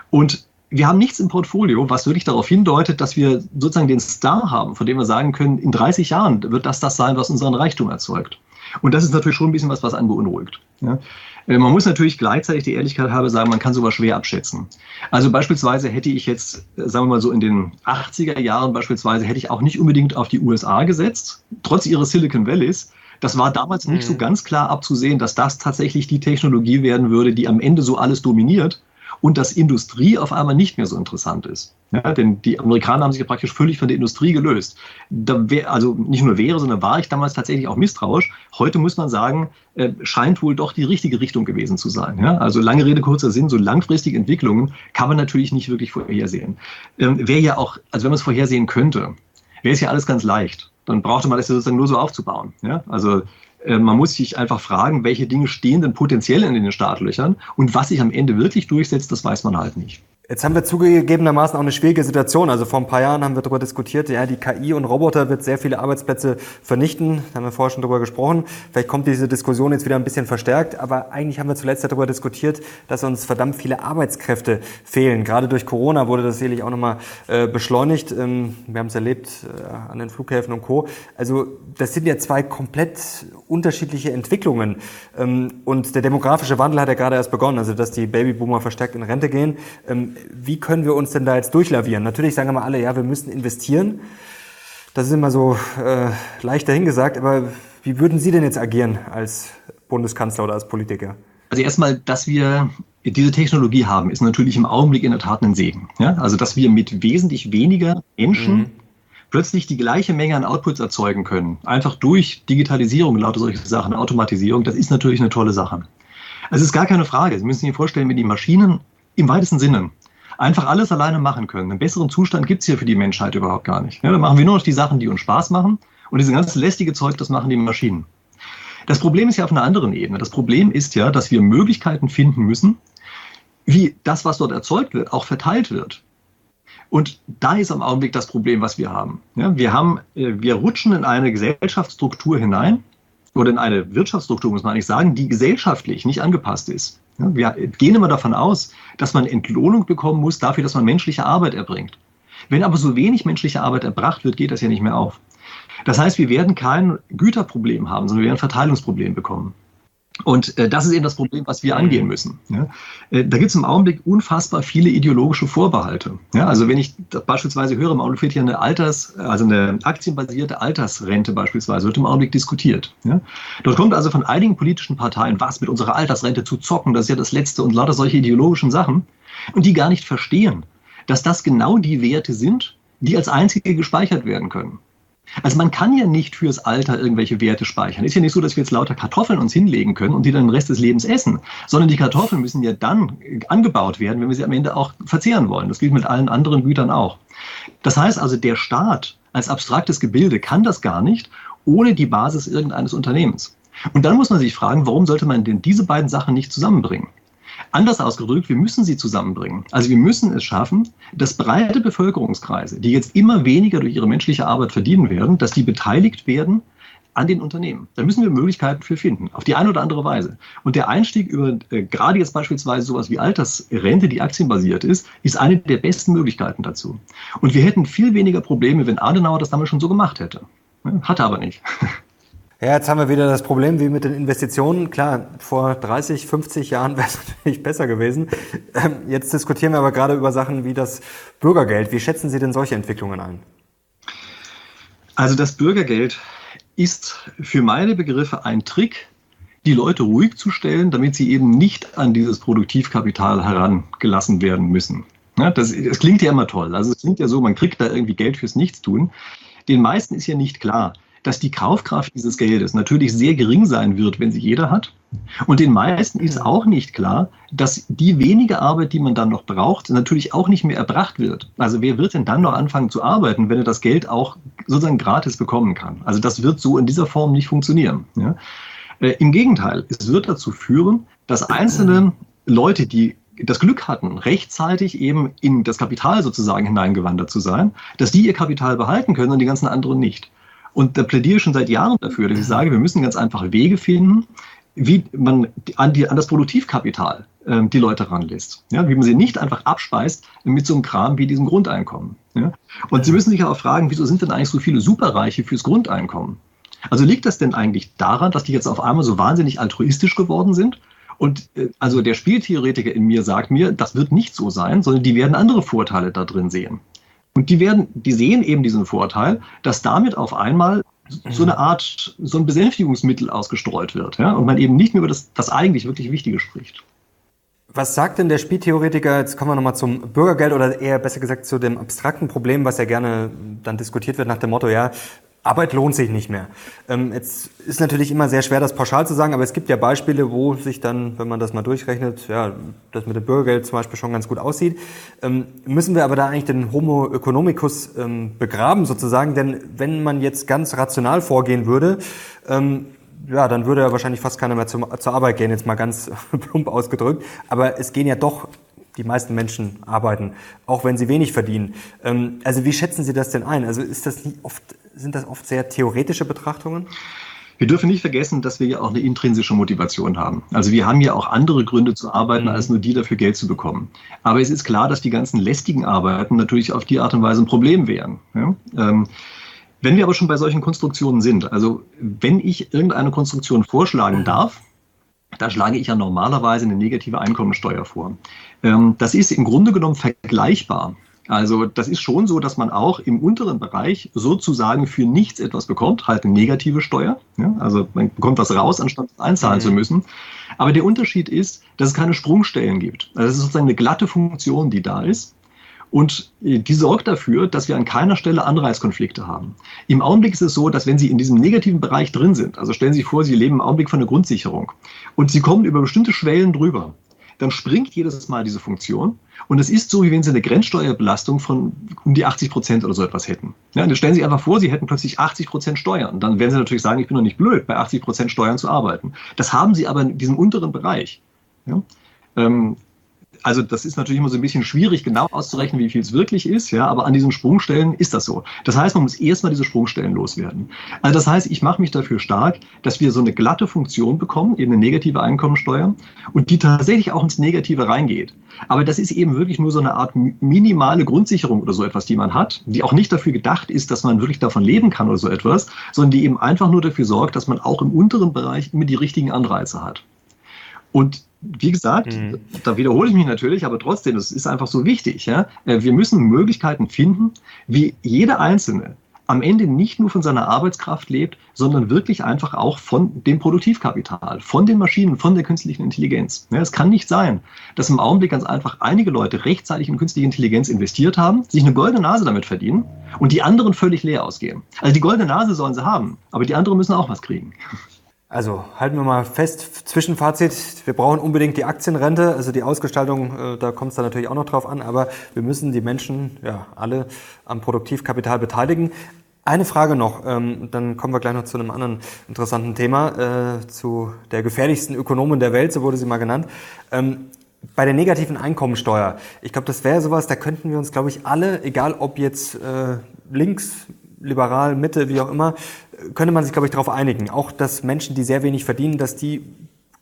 Und wir haben nichts im Portfolio, was wirklich darauf hindeutet, dass wir sozusagen den Star haben, von dem wir sagen können, in 30 Jahren wird das das sein, was unseren Reichtum erzeugt. Und das ist natürlich schon ein bisschen was, was einen beunruhigt. Ja. Äh, man muss natürlich gleichzeitig die Ehrlichkeit haben, sagen, man kann sowas schwer abschätzen. Also beispielsweise hätte ich jetzt, äh, sagen wir mal so in den 80er Jahren beispielsweise, hätte ich auch nicht unbedingt auf die USA gesetzt, trotz ihres Silicon Valleys. Das war damals nicht so mhm. ganz klar abzusehen, dass das tatsächlich die Technologie werden würde, die am Ende so alles dominiert und dass Industrie auf einmal nicht mehr so interessant ist. Ja, denn die Amerikaner haben sich ja praktisch völlig von der Industrie gelöst. Da wär, also nicht nur wäre, sondern war ich damals tatsächlich auch misstrauisch. Heute muss man sagen, äh, scheint wohl doch die richtige Richtung gewesen zu sein. Ja? Also lange Rede, kurzer Sinn, so langfristige Entwicklungen kann man natürlich nicht wirklich vorhersehen. Ähm, wäre ja auch, also wenn man es vorhersehen könnte, wäre es ja alles ganz leicht. Dann brauchte man das ja sozusagen nur so aufzubauen. Ja? Also äh, man muss sich einfach fragen, welche Dinge stehen denn potenziell in den Startlöchern und was sich am Ende wirklich durchsetzt, das weiß man halt nicht. Jetzt haben wir zugegebenermaßen auch eine schwierige Situation. Also vor ein paar Jahren haben wir darüber diskutiert, ja, die KI und Roboter wird sehr viele Arbeitsplätze vernichten. Da haben wir vorher schon darüber gesprochen. Vielleicht kommt diese Diskussion jetzt wieder ein bisschen verstärkt, aber eigentlich haben wir zuletzt darüber diskutiert, dass uns verdammt viele Arbeitskräfte fehlen. Gerade durch Corona wurde das sicherlich auch nochmal äh, beschleunigt. Ähm, wir haben es erlebt äh, an den Flughäfen und Co. Also das sind ja zwei komplett unterschiedliche Entwicklungen. Ähm, und der demografische Wandel hat ja gerade erst begonnen, also dass die Babyboomer verstärkt in Rente gehen. Ähm, wie können wir uns denn da jetzt durchlavieren? Natürlich sagen wir alle, ja, wir müssen investieren. Das ist immer so äh, leicht dahingesagt, aber wie würden Sie denn jetzt agieren als Bundeskanzler oder als Politiker? Also erstmal, dass wir diese Technologie haben, ist natürlich im Augenblick in der Tat ein Segen. Ja? Also dass wir mit wesentlich weniger Menschen mhm. plötzlich die gleiche Menge an Outputs erzeugen können, einfach durch Digitalisierung, lauter solche Sachen, Automatisierung, das ist natürlich eine tolle Sache. Also es ist gar keine Frage. Sie müssen sich vorstellen, wenn die Maschinen im weitesten Sinne einfach alles alleine machen können. Einen besseren Zustand gibt es hier für die Menschheit überhaupt gar nicht. Ja, dann machen wir nur noch die Sachen, die uns Spaß machen. Und diese ganze lästige Zeug, das machen die Maschinen. Das Problem ist ja auf einer anderen Ebene. Das Problem ist ja, dass wir Möglichkeiten finden müssen, wie das, was dort erzeugt wird, auch verteilt wird. Und da ist am Augenblick das Problem, was wir haben. Ja, wir haben, äh, wir rutschen in eine Gesellschaftsstruktur hinein oder in eine Wirtschaftsstruktur, muss man eigentlich sagen, die gesellschaftlich nicht angepasst ist. Wir gehen immer davon aus, dass man Entlohnung bekommen muss dafür, dass man menschliche Arbeit erbringt. Wenn aber so wenig menschliche Arbeit erbracht wird, geht das ja nicht mehr auf. Das heißt, wir werden kein Güterproblem haben, sondern wir werden ein Verteilungsproblem bekommen. Und äh, das ist eben das Problem, was wir angehen mhm. müssen. Ja? Äh, da gibt es im Augenblick unfassbar viele ideologische Vorbehalte. Ja? Also wenn ich beispielsweise höre, im Augenblick wird hier eine Alters, also eine aktienbasierte Altersrente beispielsweise, wird im Augenblick diskutiert. Ja? Dort kommt also von einigen politischen Parteien, was mit unserer Altersrente zu zocken, das ist ja das Letzte und lauter solche ideologischen Sachen, und die gar nicht verstehen, dass das genau die Werte sind, die als einzige gespeichert werden können. Also man kann ja nicht fürs Alter irgendwelche Werte speichern. Ist ja nicht so, dass wir jetzt lauter Kartoffeln uns hinlegen können und die dann den Rest des Lebens essen, sondern die Kartoffeln müssen ja dann angebaut werden, wenn wir sie am Ende auch verzehren wollen. Das gilt mit allen anderen Gütern auch. Das heißt also, der Staat als abstraktes Gebilde kann das gar nicht ohne die Basis irgendeines Unternehmens. Und dann muss man sich fragen, warum sollte man denn diese beiden Sachen nicht zusammenbringen? Anders ausgedrückt, wir müssen sie zusammenbringen. Also wir müssen es schaffen, dass breite Bevölkerungskreise, die jetzt immer weniger durch ihre menschliche Arbeit verdienen werden, dass die beteiligt werden an den Unternehmen. Da müssen wir Möglichkeiten für finden, auf die eine oder andere Weise. Und der Einstieg über äh, gerade jetzt beispielsweise sowas wie Altersrente, die aktienbasiert ist, ist eine der besten Möglichkeiten dazu. Und wir hätten viel weniger Probleme, wenn Adenauer das damals schon so gemacht hätte. Hatte aber nicht. <laughs> Ja, jetzt haben wir wieder das Problem wie mit den Investitionen. Klar, vor 30, 50 Jahren <laughs> wäre es natürlich besser gewesen. Ähm, jetzt diskutieren wir aber gerade über Sachen wie das Bürgergeld. Wie schätzen Sie denn solche Entwicklungen ein? Also das Bürgergeld ist für meine Begriffe ein Trick, die Leute ruhig zu stellen, damit sie eben nicht an dieses Produktivkapital herangelassen werden müssen. Das, das klingt ja immer toll. Also es klingt ja so, man kriegt da irgendwie Geld fürs Nichtstun. Den meisten ist ja nicht klar, dass die Kaufkraft dieses Geldes natürlich sehr gering sein wird, wenn sie jeder hat. Und den meisten ist auch nicht klar, dass die wenige Arbeit, die man dann noch braucht, natürlich auch nicht mehr erbracht wird. Also wer wird denn dann noch anfangen zu arbeiten, wenn er das Geld auch sozusagen gratis bekommen kann? Also das wird so in dieser Form nicht funktionieren. Ja? Äh, Im Gegenteil, es wird dazu führen, dass einzelne Leute, die das Glück hatten, rechtzeitig eben in das Kapital sozusagen hineingewandert zu sein, dass die ihr Kapital behalten können und die ganzen anderen nicht. Und da plädiere ich schon seit Jahren dafür, dass ich sage, wir müssen ganz einfache Wege finden, wie man an, die, an das Produktivkapital äh, die Leute ranlässt. Ja, wie man sie nicht einfach abspeist mit so einem Kram wie diesem Grundeinkommen. Ja? Und Sie müssen sich auch fragen, wieso sind denn eigentlich so viele Superreiche fürs Grundeinkommen? Also liegt das denn eigentlich daran, dass die jetzt auf einmal so wahnsinnig altruistisch geworden sind? Und äh, also der Spieltheoretiker in mir sagt mir, das wird nicht so sein, sondern die werden andere Vorteile da drin sehen. Und die werden, die sehen eben diesen Vorteil, dass damit auf einmal so eine Art, so ein Besänftigungsmittel ausgestreut wird, ja, und man eben nicht mehr über das, das eigentlich wirklich Wichtige spricht. Was sagt denn der Spieltheoretiker, jetzt kommen wir nochmal zum Bürgergeld oder eher besser gesagt zu dem abstrakten Problem, was ja gerne dann diskutiert wird nach dem Motto, ja, Arbeit lohnt sich nicht mehr. Ähm, jetzt ist natürlich immer sehr schwer, das pauschal zu sagen, aber es gibt ja Beispiele, wo sich dann, wenn man das mal durchrechnet, ja, das mit dem Bürgergeld zum Beispiel schon ganz gut aussieht. Ähm, müssen wir aber da eigentlich den Homo economicus ähm, begraben sozusagen? Denn wenn man jetzt ganz rational vorgehen würde, ähm, ja, dann würde ja wahrscheinlich fast keiner mehr zum, zur Arbeit gehen, jetzt mal ganz <laughs> plump ausgedrückt. Aber es gehen ja doch die meisten Menschen arbeiten, auch wenn sie wenig verdienen. Ähm, also wie schätzen Sie das denn ein? Also ist das nicht oft, sind das oft sehr theoretische Betrachtungen? Wir dürfen nicht vergessen, dass wir ja auch eine intrinsische Motivation haben. Also wir haben ja auch andere Gründe zu arbeiten, mhm. als nur die dafür Geld zu bekommen. Aber es ist klar, dass die ganzen lästigen Arbeiten natürlich auf die Art und Weise ein Problem wären. Ja? Ähm, wenn wir aber schon bei solchen Konstruktionen sind, also wenn ich irgendeine Konstruktion vorschlagen darf, da schlage ich ja normalerweise eine negative Einkommensteuer vor. Ähm, das ist im Grunde genommen vergleichbar. Also das ist schon so, dass man auch im unteren Bereich sozusagen für nichts etwas bekommt, halt eine negative Steuer. Ja? Also man bekommt was raus, anstatt es einzahlen mhm. zu müssen. Aber der Unterschied ist, dass es keine Sprungstellen gibt. Also es ist sozusagen eine glatte Funktion, die da ist. Und äh, die sorgt dafür, dass wir an keiner Stelle Anreizkonflikte haben. Im Augenblick ist es so, dass wenn Sie in diesem negativen Bereich drin sind, also stellen Sie sich vor, Sie leben im Augenblick von der Grundsicherung und Sie kommen über bestimmte Schwellen drüber, dann springt jedes Mal diese Funktion. Und es ist so, wie wenn Sie eine Grenzsteuerbelastung von um die 80 Prozent oder so etwas hätten. Ja, dann stellen Sie einfach vor, Sie hätten plötzlich 80 Prozent Steuern. Dann werden Sie natürlich sagen, ich bin doch nicht blöd, bei 80 Prozent Steuern zu arbeiten. Das haben Sie aber in diesem unteren Bereich. Ja? Ähm, also das ist natürlich immer so ein bisschen schwierig, genau auszurechnen, wie viel es wirklich ist, ja, aber an diesen Sprungstellen ist das so. Das heißt, man muss erstmal diese Sprungstellen loswerden. Also das heißt, ich mache mich dafür stark, dass wir so eine glatte Funktion bekommen, eben eine negative Einkommensteuer, und die tatsächlich auch ins Negative reingeht. Aber das ist eben wirklich nur so eine Art minimale Grundsicherung oder so etwas, die man hat, die auch nicht dafür gedacht ist, dass man wirklich davon leben kann oder so etwas, sondern die eben einfach nur dafür sorgt, dass man auch im unteren Bereich immer die richtigen Anreize hat. Und wie gesagt, mhm. da wiederhole ich mich natürlich, aber trotzdem, das ist einfach so wichtig. Ja? Äh, wir müssen Möglichkeiten finden, wie jeder Einzelne am Ende nicht nur von seiner Arbeitskraft lebt, sondern wirklich einfach auch von dem Produktivkapital, von den Maschinen, von der künstlichen Intelligenz. Ja, es kann nicht sein, dass im Augenblick ganz einfach einige Leute rechtzeitig in künstliche Intelligenz investiert haben, sich eine goldene Nase damit verdienen und die anderen völlig leer ausgehen. Also die goldene Nase sollen sie haben, aber die anderen müssen auch was kriegen. Also halten wir mal fest, Zwischenfazit, wir brauchen unbedingt die Aktienrente, also die Ausgestaltung, äh, da kommt es dann natürlich auch noch drauf an, aber wir müssen die Menschen ja alle am Produktivkapital beteiligen. Eine Frage noch, ähm, dann kommen wir gleich noch zu einem anderen interessanten Thema, äh, zu der gefährlichsten Ökonomin der Welt, so wurde sie mal genannt. Ähm, bei der negativen Einkommensteuer, ich glaube, das wäre sowas, da könnten wir uns, glaube ich, alle, egal ob jetzt äh, links, liberal, Mitte, wie auch immer, könnte man sich, glaube ich, darauf einigen. Auch, dass Menschen, die sehr wenig verdienen, dass die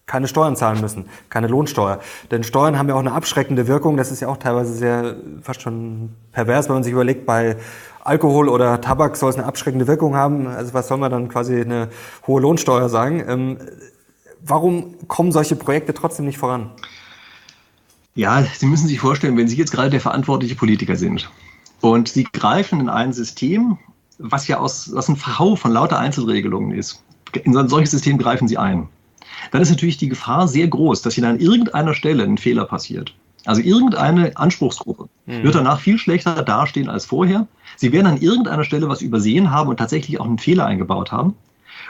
keine Steuern zahlen müssen, keine Lohnsteuer. Denn Steuern haben ja auch eine abschreckende Wirkung. Das ist ja auch teilweise sehr, fast schon pervers, wenn man sich überlegt, bei Alkohol oder Tabak soll es eine abschreckende Wirkung haben. Also was soll man dann quasi eine hohe Lohnsteuer sagen? Ähm, warum kommen solche Projekte trotzdem nicht voran? Ja, Sie müssen sich vorstellen, wenn Sie jetzt gerade der verantwortliche Politiker sind und Sie greifen in ein System, was ja aus, aus einem Verhau von lauter Einzelregelungen ist. In ein solches System greifen sie ein. Dann ist natürlich die Gefahr sehr groß, dass ihnen an irgendeiner Stelle ein Fehler passiert. Also irgendeine Anspruchsgruppe mhm. wird danach viel schlechter dastehen als vorher. Sie werden an irgendeiner Stelle was übersehen haben und tatsächlich auch einen Fehler eingebaut haben.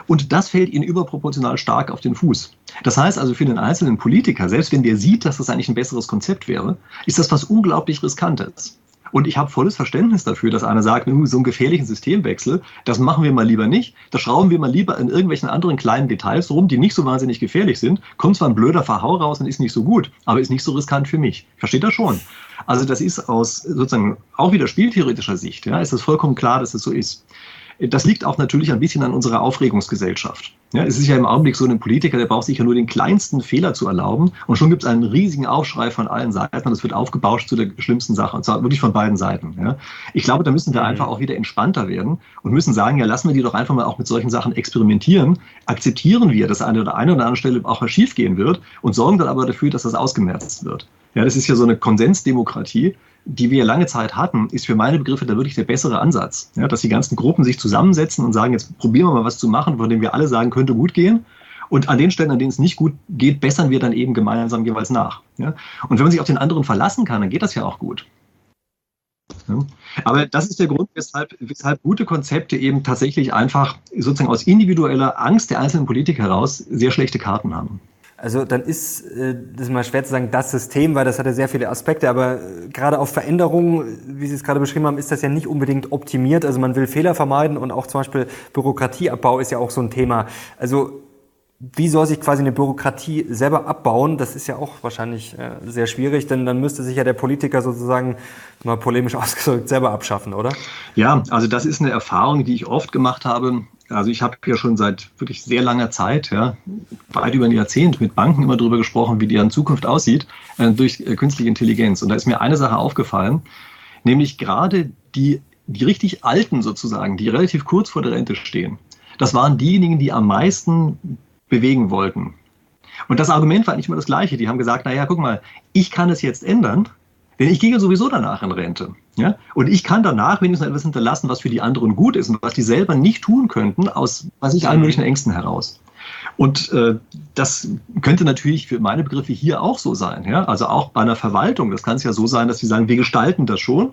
Und das fällt ihnen überproportional stark auf den Fuß. Das heißt also für den einzelnen Politiker, selbst wenn der sieht, dass das eigentlich ein besseres Konzept wäre, ist das was unglaublich Riskantes. Und ich habe volles Verständnis dafür, dass einer sagt, so einen gefährlichen Systemwechsel, das machen wir mal lieber nicht. Da schrauben wir mal lieber in irgendwelchen anderen kleinen Details rum, die nicht so wahnsinnig gefährlich sind. Kommt zwar ein blöder Verhau raus und ist nicht so gut, aber ist nicht so riskant für mich. Versteht das schon? Also das ist aus sozusagen auch wieder spieltheoretischer Sicht, ja, ist es vollkommen klar, dass es so ist. Das liegt auch natürlich ein bisschen an unserer Aufregungsgesellschaft. Ja, es ist ja im Augenblick so, ein Politiker, der braucht sich ja nur den kleinsten Fehler zu erlauben und schon gibt es einen riesigen Aufschrei von allen Seiten und es wird aufgebauscht zu der schlimmsten Sache und zwar wirklich von beiden Seiten. Ja. Ich glaube, da müssen wir mhm. einfach auch wieder entspannter werden und müssen sagen, ja, lassen wir die doch einfach mal auch mit solchen Sachen experimentieren, akzeptieren wir, dass eine oder eine oder andere Stelle auch mal schief gehen wird und sorgen dann aber dafür, dass das ausgemerzt wird. Ja, das ist ja so eine Konsensdemokratie die wir lange Zeit hatten, ist für meine Begriffe da wirklich der bessere Ansatz. Ja, dass die ganzen Gruppen sich zusammensetzen und sagen, jetzt probieren wir mal was zu machen, von dem wir alle sagen, könnte gut gehen. Und an den Stellen, an denen es nicht gut geht, bessern wir dann eben gemeinsam jeweils nach. Ja? Und wenn man sich auf den anderen verlassen kann, dann geht das ja auch gut. Ja? Aber das ist der Grund, weshalb, weshalb gute Konzepte eben tatsächlich einfach sozusagen aus individueller Angst der einzelnen Politiker heraus sehr schlechte Karten haben. Also dann ist, äh, das ist mal schwer zu sagen, das System, weil das hat ja sehr viele Aspekte, aber äh, gerade auf Veränderungen, wie Sie es gerade beschrieben haben, ist das ja nicht unbedingt optimiert. Also man will Fehler vermeiden und auch zum Beispiel Bürokratieabbau ist ja auch so ein Thema. Also wie soll sich quasi eine Bürokratie selber abbauen? Das ist ja auch wahrscheinlich äh, sehr schwierig, denn dann müsste sich ja der Politiker sozusagen mal polemisch <laughs> ausgedrückt selber abschaffen, oder? Ja, also das ist eine Erfahrung, die ich oft gemacht habe. Also ich habe ja schon seit wirklich sehr langer Zeit, ja, weit über ein Jahrzehnt mit Banken immer darüber gesprochen, wie deren Zukunft aussieht äh, durch äh, künstliche Intelligenz. Und da ist mir eine Sache aufgefallen, nämlich gerade die, die richtig Alten sozusagen, die relativ kurz vor der Rente stehen. Das waren diejenigen, die am meisten bewegen wollten. Und das Argument war nicht immer das gleiche. Die haben gesagt, naja, guck mal, ich kann es jetzt ändern, denn ich gehe sowieso danach in Rente. Ja? Und ich kann danach wenigstens etwas hinterlassen, was für die anderen gut ist und was die selber nicht tun könnten, aus was ich allen möglichen Ängsten heraus. Und äh, das könnte natürlich für meine Begriffe hier auch so sein. Ja? Also auch bei einer Verwaltung. Das kann es ja so sein, dass sie sagen, wir gestalten das schon,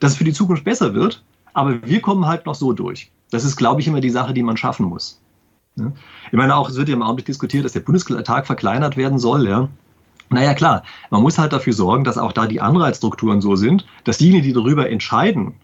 dass es für die Zukunft besser wird, aber wir kommen halt noch so durch. Das ist, glaube ich, immer die Sache, die man schaffen muss. Ja? Ich meine auch, es wird ja im Augenblick diskutiert, dass der Bundestag verkleinert werden soll. Ja? Naja, klar, man muss halt dafür sorgen, dass auch da die Anreizstrukturen so sind, dass diejenigen, die darüber entscheiden,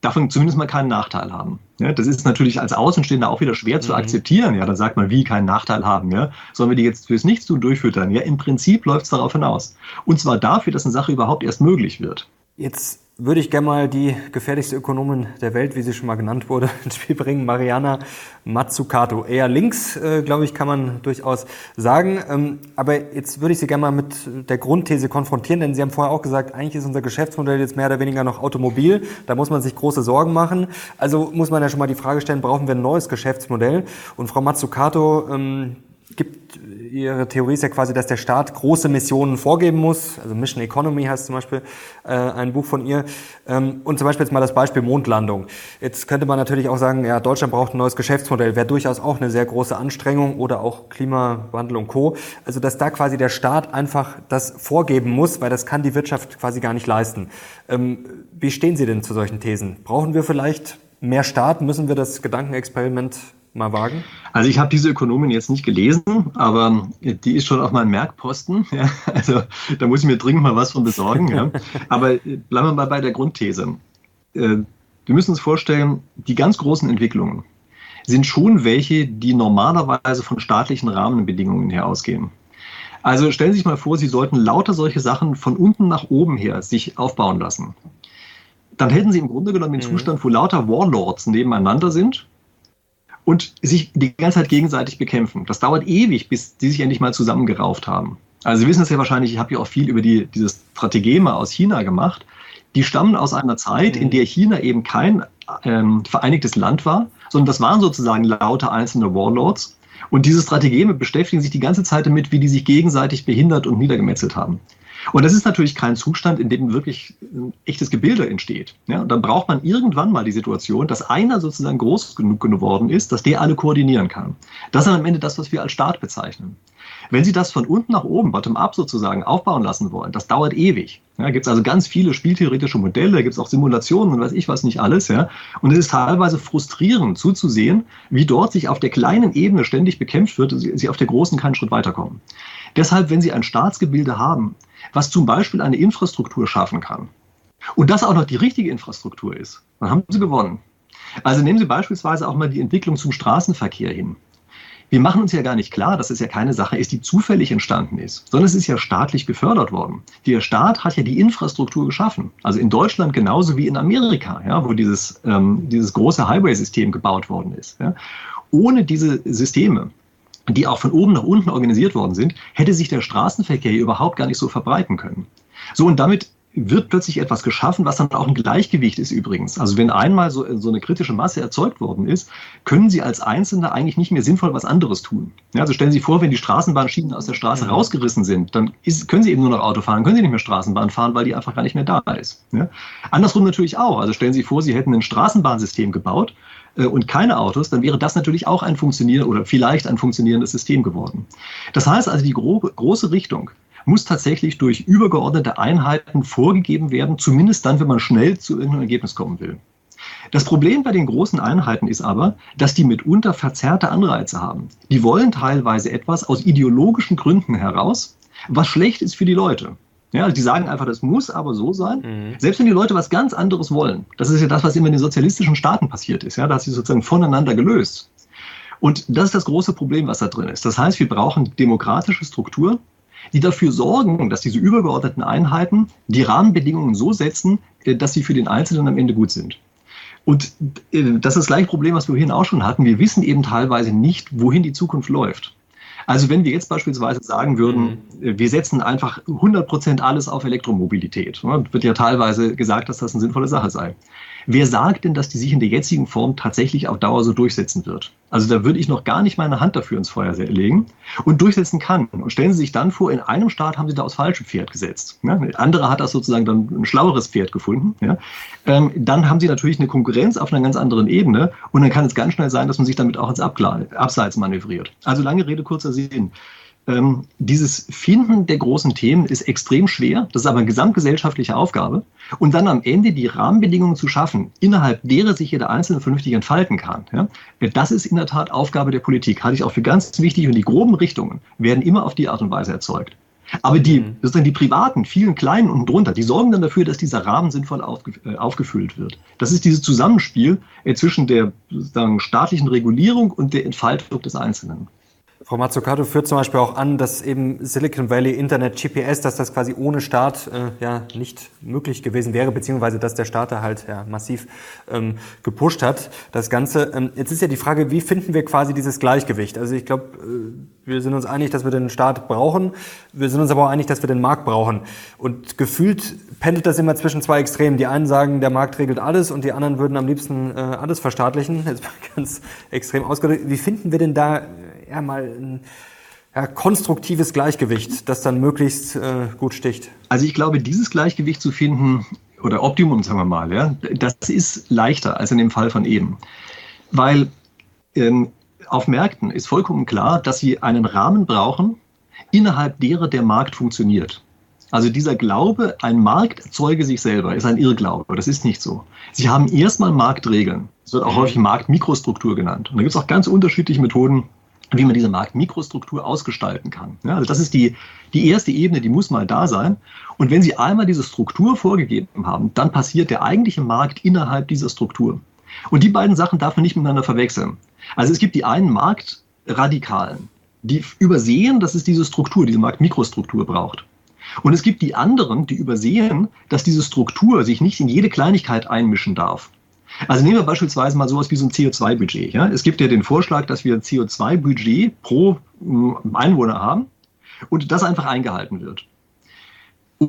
davon zumindest mal keinen Nachteil haben. Ja, das ist natürlich als Außenstehender auch wieder schwer mhm. zu akzeptieren. Ja, dann sagt man, wie keinen Nachteil haben. Ja, sollen wir die jetzt fürs Nichtstun durchfüttern? Ja, im Prinzip läuft es darauf hinaus. Und zwar dafür, dass eine Sache überhaupt erst möglich wird. Jetzt würde ich gerne mal die gefährlichste Ökonomin der Welt, wie sie schon mal genannt wurde, <laughs> ins Spiel bringen, Mariana Mazzucato. Eher links, äh, glaube ich, kann man durchaus sagen. Ähm, aber jetzt würde ich Sie gerne mal mit der Grundthese konfrontieren, denn Sie haben vorher auch gesagt, eigentlich ist unser Geschäftsmodell jetzt mehr oder weniger noch Automobil. Da muss man sich große Sorgen machen. Also muss man ja schon mal die Frage stellen, brauchen wir ein neues Geschäftsmodell? Und Frau Mazzucato, ähm, gibt, ihre Theorie ist ja quasi, dass der Staat große Missionen vorgeben muss. Also Mission Economy heißt zum Beispiel äh, ein Buch von ihr. Ähm, und zum Beispiel jetzt mal das Beispiel Mondlandung. Jetzt könnte man natürlich auch sagen, ja, Deutschland braucht ein neues Geschäftsmodell. Wäre durchaus auch eine sehr große Anstrengung oder auch Klimawandel und Co. Also, dass da quasi der Staat einfach das vorgeben muss, weil das kann die Wirtschaft quasi gar nicht leisten. Ähm, wie stehen Sie denn zu solchen Thesen? Brauchen wir vielleicht mehr Staat? Müssen wir das Gedankenexperiment mal wagen? Also ich habe diese Ökonomin jetzt nicht gelesen, aber die ist schon auf meinem Merkposten. <laughs> Ja, also da muss ich mir dringend mal was von besorgen. Ja. Aber bleiben wir mal bei der Grundthese. Äh, wir müssen uns vorstellen, die ganz großen Entwicklungen sind schon welche, die normalerweise von staatlichen Rahmenbedingungen her ausgehen. Also stellen Sie sich mal vor, Sie sollten lauter solche Sachen von unten nach oben her sich aufbauen lassen. Dann hätten Sie im Grunde genommen den mhm. Zustand, wo lauter Warlords nebeneinander sind und sich die ganze Zeit gegenseitig bekämpfen. Das dauert ewig, bis die sich endlich mal zusammengerauft haben. Also Sie wissen es ja wahrscheinlich, ich habe ja auch viel über die, dieses Strategeme aus China gemacht. Die stammen aus einer Zeit, in der China eben kein ähm, vereinigtes Land war, sondern das waren sozusagen lauter einzelne Warlords. Und diese Strategeme beschäftigen sich die ganze Zeit damit, wie die sich gegenseitig behindert und niedergemetzelt haben. Und das ist natürlich kein Zustand, in dem wirklich ein echtes Gebilde entsteht. Ja, und dann braucht man irgendwann mal die Situation, dass einer sozusagen groß genug geworden ist, dass der alle koordinieren kann. Das ist am Ende das, was wir als Staat bezeichnen. Wenn Sie das von unten nach oben, bottom-up sozusagen, aufbauen lassen wollen, das dauert ewig. Ja, gibt es also ganz viele spieltheoretische Modelle, gibt es auch Simulationen und weiß ich was nicht alles. Ja. Und es ist teilweise frustrierend zuzusehen, wie dort sich auf der kleinen Ebene ständig bekämpft wird und Sie auf der großen keinen Schritt weiterkommen. Deshalb, wenn Sie ein Staatsgebilde haben, was zum Beispiel eine Infrastruktur schaffen kann, und das auch noch die richtige Infrastruktur ist, dann haben Sie gewonnen. Also nehmen Sie beispielsweise auch mal die Entwicklung zum Straßenverkehr hin. Wir machen uns ja gar nicht klar, dass es ja keine Sache ist, die zufällig entstanden ist, sondern es ist ja staatlich gefördert worden. Der Staat hat ja die Infrastruktur geschaffen. Also in Deutschland genauso wie in Amerika, ja, wo dieses, ähm, dieses große Highway-System gebaut worden ist. Ja. Ohne diese Systeme, die auch von oben nach unten organisiert worden sind, hätte sich der Straßenverkehr überhaupt gar nicht so verbreiten können. So, und damit wird plötzlich etwas geschaffen, was dann auch ein Gleichgewicht ist übrigens. Also wenn einmal so, so eine kritische Masse erzeugt worden ist, können Sie als Einzelne eigentlich nicht mehr sinnvoll was anderes tun. Ja, also stellen Sie sich vor, wenn die Straßenbahnschienen aus der Straße rausgerissen sind, dann ist, können Sie eben nur noch Auto fahren, können Sie nicht mehr Straßenbahn fahren, weil die einfach gar nicht mehr da ist. Ja? Andersrum natürlich auch. Also stellen Sie sich vor, Sie hätten ein Straßenbahnsystem gebaut äh, und keine Autos, dann wäre das natürlich auch ein funktionierendes oder vielleicht ein funktionierendes System geworden. Das heißt also, die gro große Richtung muss tatsächlich durch übergeordnete Einheiten vorgegeben werden, zumindest dann, wenn man schnell zu irgendeinem Ergebnis kommen will. Das Problem bei den großen Einheiten ist aber, dass die mitunter verzerrte Anreize haben. Die wollen teilweise etwas aus ideologischen Gründen heraus, was schlecht ist für die Leute. Ja, also die sagen einfach, das muss aber so sein. Mhm. Selbst wenn die Leute was ganz anderes wollen. Das ist ja das, was immer in den sozialistischen Staaten passiert ist. Ja, da hat sich sozusagen voneinander gelöst. Und das ist das große Problem, was da drin ist. Das heißt, wir brauchen demokratische Struktur, die dafür sorgen, dass diese übergeordneten Einheiten die Rahmenbedingungen so setzen, äh, dass sie für den Einzelnen am Ende gut sind. Und äh, das ist das gleiche Problem, was wir vorhin auch schon hatten. Wir wissen eben teilweise nicht, wohin die Zukunft läuft. Also wenn wir jetzt beispielsweise sagen würden, mhm. Äh, wir setzen einfach 100 Prozent alles auf Elektromobilität, ne, wird ja teilweise gesagt, dass das eine sinnvolle Sache sei. Wer sagt denn, dass die sich in der jetzigen Form tatsächlich auf Dauer so durchsetzen wird? Also da würde ich noch gar nicht meine Hand dafür ins Feuer legen und durchsetzen kann. Und stellen Sie sich dann vor, in einem Staat haben Sie da aufs falsche Pferd gesetzt. Ja? Ein anderer hat das sozusagen dann ein schlaueres Pferd gefunden. Ja? Ähm, dann haben Sie natürlich eine Konkurrenz auf einer ganz anderen Ebene und dann kann es ganz schnell sein, dass man sich damit auch ins Abseits manövriert. Also lange Rede, kurzer Sinn ähm, dieses Finden der großen Themen ist extrem schwer. Das ist aber eine gesamtgesellschaftliche Aufgabe. Und dann am Ende die Rahmenbedingungen zu schaffen, innerhalb derer sich jeder Einzelne vernünftig entfalten kann. Ja? Das ist in der Tat Aufgabe der Politik. Halte ich auch für ganz wichtig. Und die groben Richtungen werden immer auf die Art und Weise erzeugt. Aber die, mhm. sozusagen die privaten, vielen kleinen und drunter, die sorgen dann dafür, dass dieser Rahmen sinnvoll äh, aufgefüllt wird. Das ist dieses Zusammenspiel äh, zwischen der sozusagen staatlichen Regulierung und der Entfaltung des Einzelnen. Frau Mazzucato führt zum Beispiel auch an, dass eben Silicon Valley Internet GPS, dass das quasi ohne Staat äh, ja nicht möglich gewesen wäre, beziehungsweise dass der Staat da halt ja, massiv ähm, gepusht hat. Das Ganze. Ähm, jetzt ist ja die Frage, wie finden wir quasi dieses Gleichgewicht? Also ich glaube, äh, wir sind uns einig, dass wir den Staat brauchen. Wir sind uns aber auch einig, dass wir den Markt brauchen. Und gefühlt pendelt das immer zwischen zwei Extremen. Die einen sagen, der Markt regelt alles und die anderen würden am liebsten äh, alles verstaatlichen. Jetzt <laughs> ganz extrem ausgedrückt. Wie finden wir denn da ja, mal ein ja, konstruktives Gleichgewicht, das dann möglichst äh, gut sticht? Also ich glaube, dieses Gleichgewicht zu finden, oder Optimum, sagen wir mal, ja, das ist leichter als in dem Fall von eben. Weil ähm, auf Märkten ist vollkommen klar, dass sie einen Rahmen brauchen, innerhalb derer der Markt funktioniert. Also dieser Glaube, ein Markt erzeuge sich selber, ist ein Irrglaube. Das ist nicht so. Sie haben erstmal Marktregeln. Es wird auch häufig Marktmikrostruktur genannt. Und da gibt es auch ganz unterschiedliche Methoden, wie man diese Marktmikrostruktur ausgestalten kann. Ja, also das ist die, die erste Ebene, die muss mal da sein. Und wenn Sie einmal diese Struktur vorgegeben haben, dann passiert der eigentliche Markt innerhalb dieser Struktur. Und die beiden Sachen darf man nicht miteinander verwechseln. Also es gibt die einen Marktradikalen, die übersehen, dass es diese Struktur, diese Marktmikrostruktur braucht. Und es gibt die anderen, die übersehen, dass diese Struktur sich nicht in jede Kleinigkeit einmischen darf. Also nehmen wir beispielsweise mal sowas wie so ein CO2-Budget. Ja? Es gibt ja den Vorschlag, dass wir ein CO2-Budget pro hm, Einwohner haben und das einfach eingehalten wird.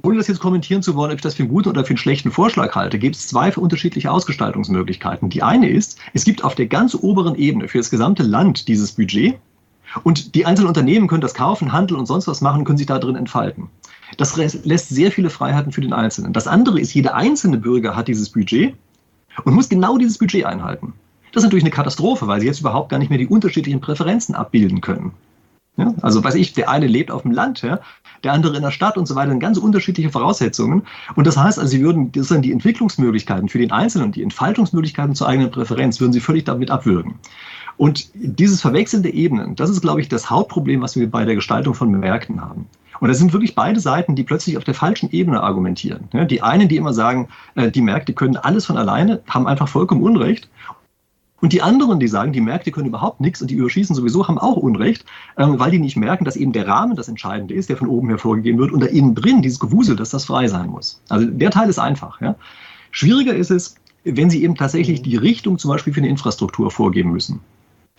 Ohne das jetzt kommentieren zu wollen, ob ich das für einen guten oder für einen schlechten Vorschlag halte, gibt es zwei unterschiedliche Ausgestaltungsmöglichkeiten. Die eine ist, es gibt auf der ganz oberen Ebene für das gesamte Land dieses Budget und die einzelnen Unternehmen können das kaufen, handeln und sonst was machen, können sich da drin entfalten. Das lässt sehr viele Freiheiten für den Einzelnen. Das andere ist, jeder einzelne Bürger hat dieses Budget und muss genau dieses Budget einhalten. Das ist natürlich eine Katastrophe, weil sie jetzt überhaupt gar nicht mehr die unterschiedlichen Präferenzen abbilden können. Ja, also weiß ich, der eine lebt auf dem Land, ja, der andere in der Stadt und so weiter, ganz unterschiedliche Voraussetzungen. Und das heißt, also sie würden sozusagen die Entwicklungsmöglichkeiten für den Einzelnen die Entfaltungsmöglichkeiten zur eigenen Präferenz würden sie völlig damit abwürgen. Und dieses Verwechseln der Ebenen, das ist, glaube ich, das Hauptproblem, was wir bei der Gestaltung von Märkten haben. Und das sind wirklich beide Seiten, die plötzlich auf der falschen Ebene argumentieren. Die einen, die immer sagen, äh, die Märkte können alles von alleine, haben einfach vollkommen Unrecht. Und die anderen, die sagen, die Märkte können überhaupt nichts und die überschießen sowieso, haben auch Unrecht, ähm, weil die nicht merken, dass eben der Rahmen das Entscheidende ist, der von oben hervorgegeben wird und da innen drin dieses Gewusel, dass das frei sein muss. Also der Teil ist einfach. Ja. Schwieriger ist es, wenn Sie eben tatsächlich die Richtung zum Beispiel für eine Infrastruktur vorgeben müssen.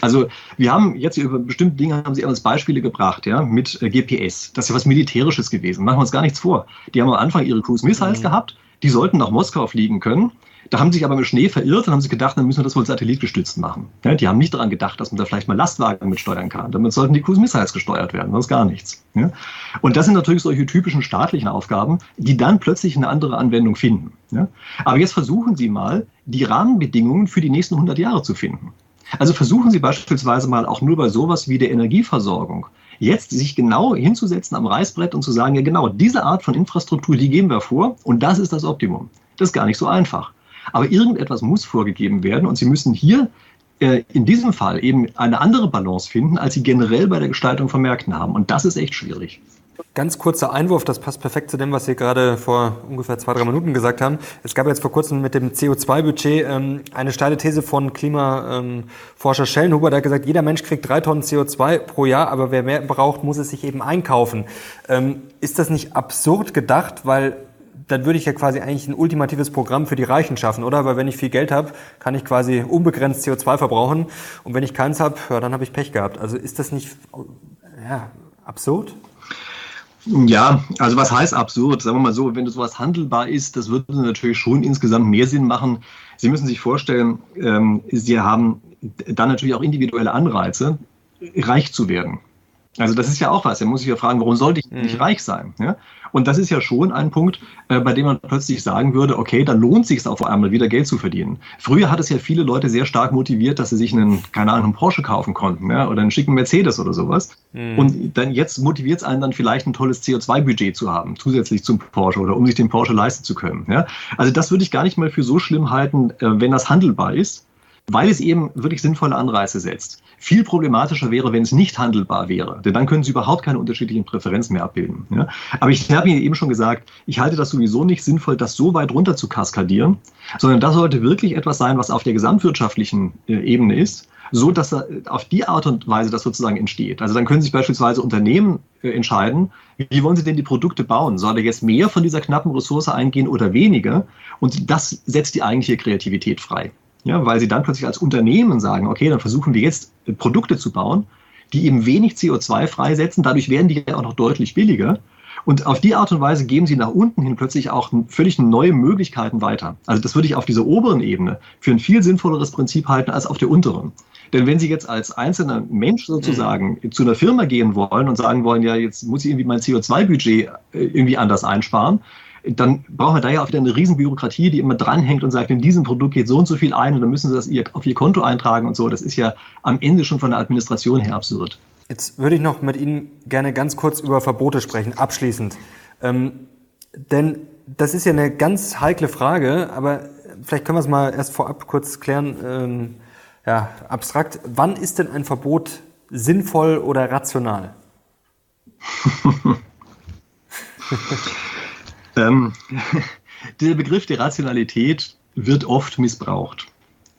Also wir haben jetzt über bestimmte Dinge haben Sie als Beispiele gebracht, ja, mit äh, GPS. Das ist ja was Militärisches gewesen. Machen wir uns gar nichts vor. Die haben am Anfang ihre Cruise Missiles mhm. gehabt, die sollten nach Moskau fliegen können. Da haben sie sich aber im Schnee verirrt und haben sich gedacht, dann müssen wir das wohl satellitgestützt machen. Ja, die haben nicht daran gedacht, dass man da vielleicht mal Lastwagen mitsteuern kann. Damit sollten die Cruise Missiles gesteuert werden, sonst gar nichts. Ja? Und das sind natürlich solche typischen staatlichen Aufgaben, die dann plötzlich eine andere Anwendung finden. Ja? Aber jetzt versuchen Sie mal, die Rahmenbedingungen für die nächsten 100 Jahre zu finden. Also versuchen Sie beispielsweise mal auch nur bei sowas wie der Energieversorgung jetzt sich genau hinzusetzen am Reißbrett und zu sagen, ja genau, diese Art von Infrastruktur, die geben wir vor und das ist das Optimum. Das ist gar nicht so einfach. Aber irgendetwas muss vorgegeben werden und Sie müssen hier äh, in diesem Fall eben eine andere Balance finden, als Sie generell bei der Gestaltung von Märkten haben. Und das ist echt schwierig. Ganz kurzer Einwurf, das passt perfekt zu dem, was Sie gerade vor ungefähr zwei, drei Minuten gesagt haben. Es gab jetzt vor kurzem mit dem CO2-Budget ähm, eine steile These von Klimaforscher Schellenhuber, der hat gesagt, jeder Mensch kriegt drei Tonnen CO2 pro Jahr, aber wer mehr braucht, muss es sich eben einkaufen. Ähm, ist das nicht absurd gedacht, weil dann würde ich ja quasi eigentlich ein ultimatives Programm für die Reichen schaffen, oder? Weil wenn ich viel Geld habe, kann ich quasi unbegrenzt CO2 verbrauchen. Und wenn ich keins habe, ja, dann habe ich Pech gehabt. Also ist das nicht ja, absurd? Ja, also was heißt absurd? Sagen wir mal so, wenn sowas handelbar ist, das würde natürlich schon insgesamt mehr Sinn machen. Sie müssen sich vorstellen, ähm, Sie haben dann natürlich auch individuelle Anreize, reich zu werden. Also das ist ja auch was. Er muss sich ja fragen, warum sollte ich nicht mhm. reich sein? Ja? Und das ist ja schon ein Punkt, äh, bei dem man plötzlich sagen würde, okay, dann lohnt sich es auf einmal wieder Geld zu verdienen. Früher hat es ja viele Leute sehr stark motiviert, dass sie sich einen, keine Ahnung, einen Porsche kaufen konnten ja? oder einen schicken Mercedes oder sowas. Mhm. Und dann jetzt motiviert es einen dann vielleicht ein tolles CO2-Budget zu haben, zusätzlich zum Porsche oder um sich den Porsche leisten zu können. Ja? Also das würde ich gar nicht mal für so schlimm halten, äh, wenn das handelbar ist weil es eben wirklich sinnvolle Anreize setzt. Viel problematischer wäre, wenn es nicht handelbar wäre, denn dann können Sie überhaupt keine unterschiedlichen Präferenzen mehr abbilden. Ja? Aber ich habe Ihnen eben schon gesagt, ich halte das sowieso nicht sinnvoll, das so weit runter zu kaskadieren, sondern das sollte wirklich etwas sein, was auf der gesamtwirtschaftlichen äh, Ebene ist, so dass auf die Art und Weise das sozusagen entsteht. Also dann können sich beispielsweise Unternehmen äh, entscheiden, wie wollen sie denn die Produkte bauen? Soll da jetzt mehr von dieser knappen Ressource eingehen oder weniger? Und das setzt die eigentliche Kreativität frei. Ja, weil sie dann plötzlich als Unternehmen sagen, okay, dann versuchen wir jetzt äh, Produkte zu bauen, die eben wenig CO2 freisetzen. Dadurch werden die ja auch noch deutlich billiger. Und auf die Art und Weise geben sie nach unten hin plötzlich auch völlig neue Möglichkeiten weiter. Also das würde ich auf dieser oberen Ebene für ein viel sinnvolleres Prinzip halten als auf der unteren. Denn wenn Sie jetzt als einzelner Mensch sozusagen mhm. zu einer Firma gehen wollen und sagen wollen, ja, jetzt muss ich irgendwie mein CO2-Budget äh, irgendwie anders einsparen, dann brauchen wir da ja auch wieder eine Riesenbürokratie, die immer dranhängt und sagt, in diesem Produkt geht so und so viel ein und dann müssen Sie das auf Ihr Konto eintragen und so. Das ist ja am Ende schon von der Administration her absurd. Jetzt würde ich noch mit Ihnen gerne ganz kurz über Verbote sprechen, abschließend. Ähm, denn das ist ja eine ganz heikle Frage, aber vielleicht können wir es mal erst vorab kurz klären, ähm, ja, abstrakt. Wann ist denn ein Verbot sinnvoll oder rational? <laughs> Ähm, <laughs> der Begriff der Rationalität wird oft missbraucht.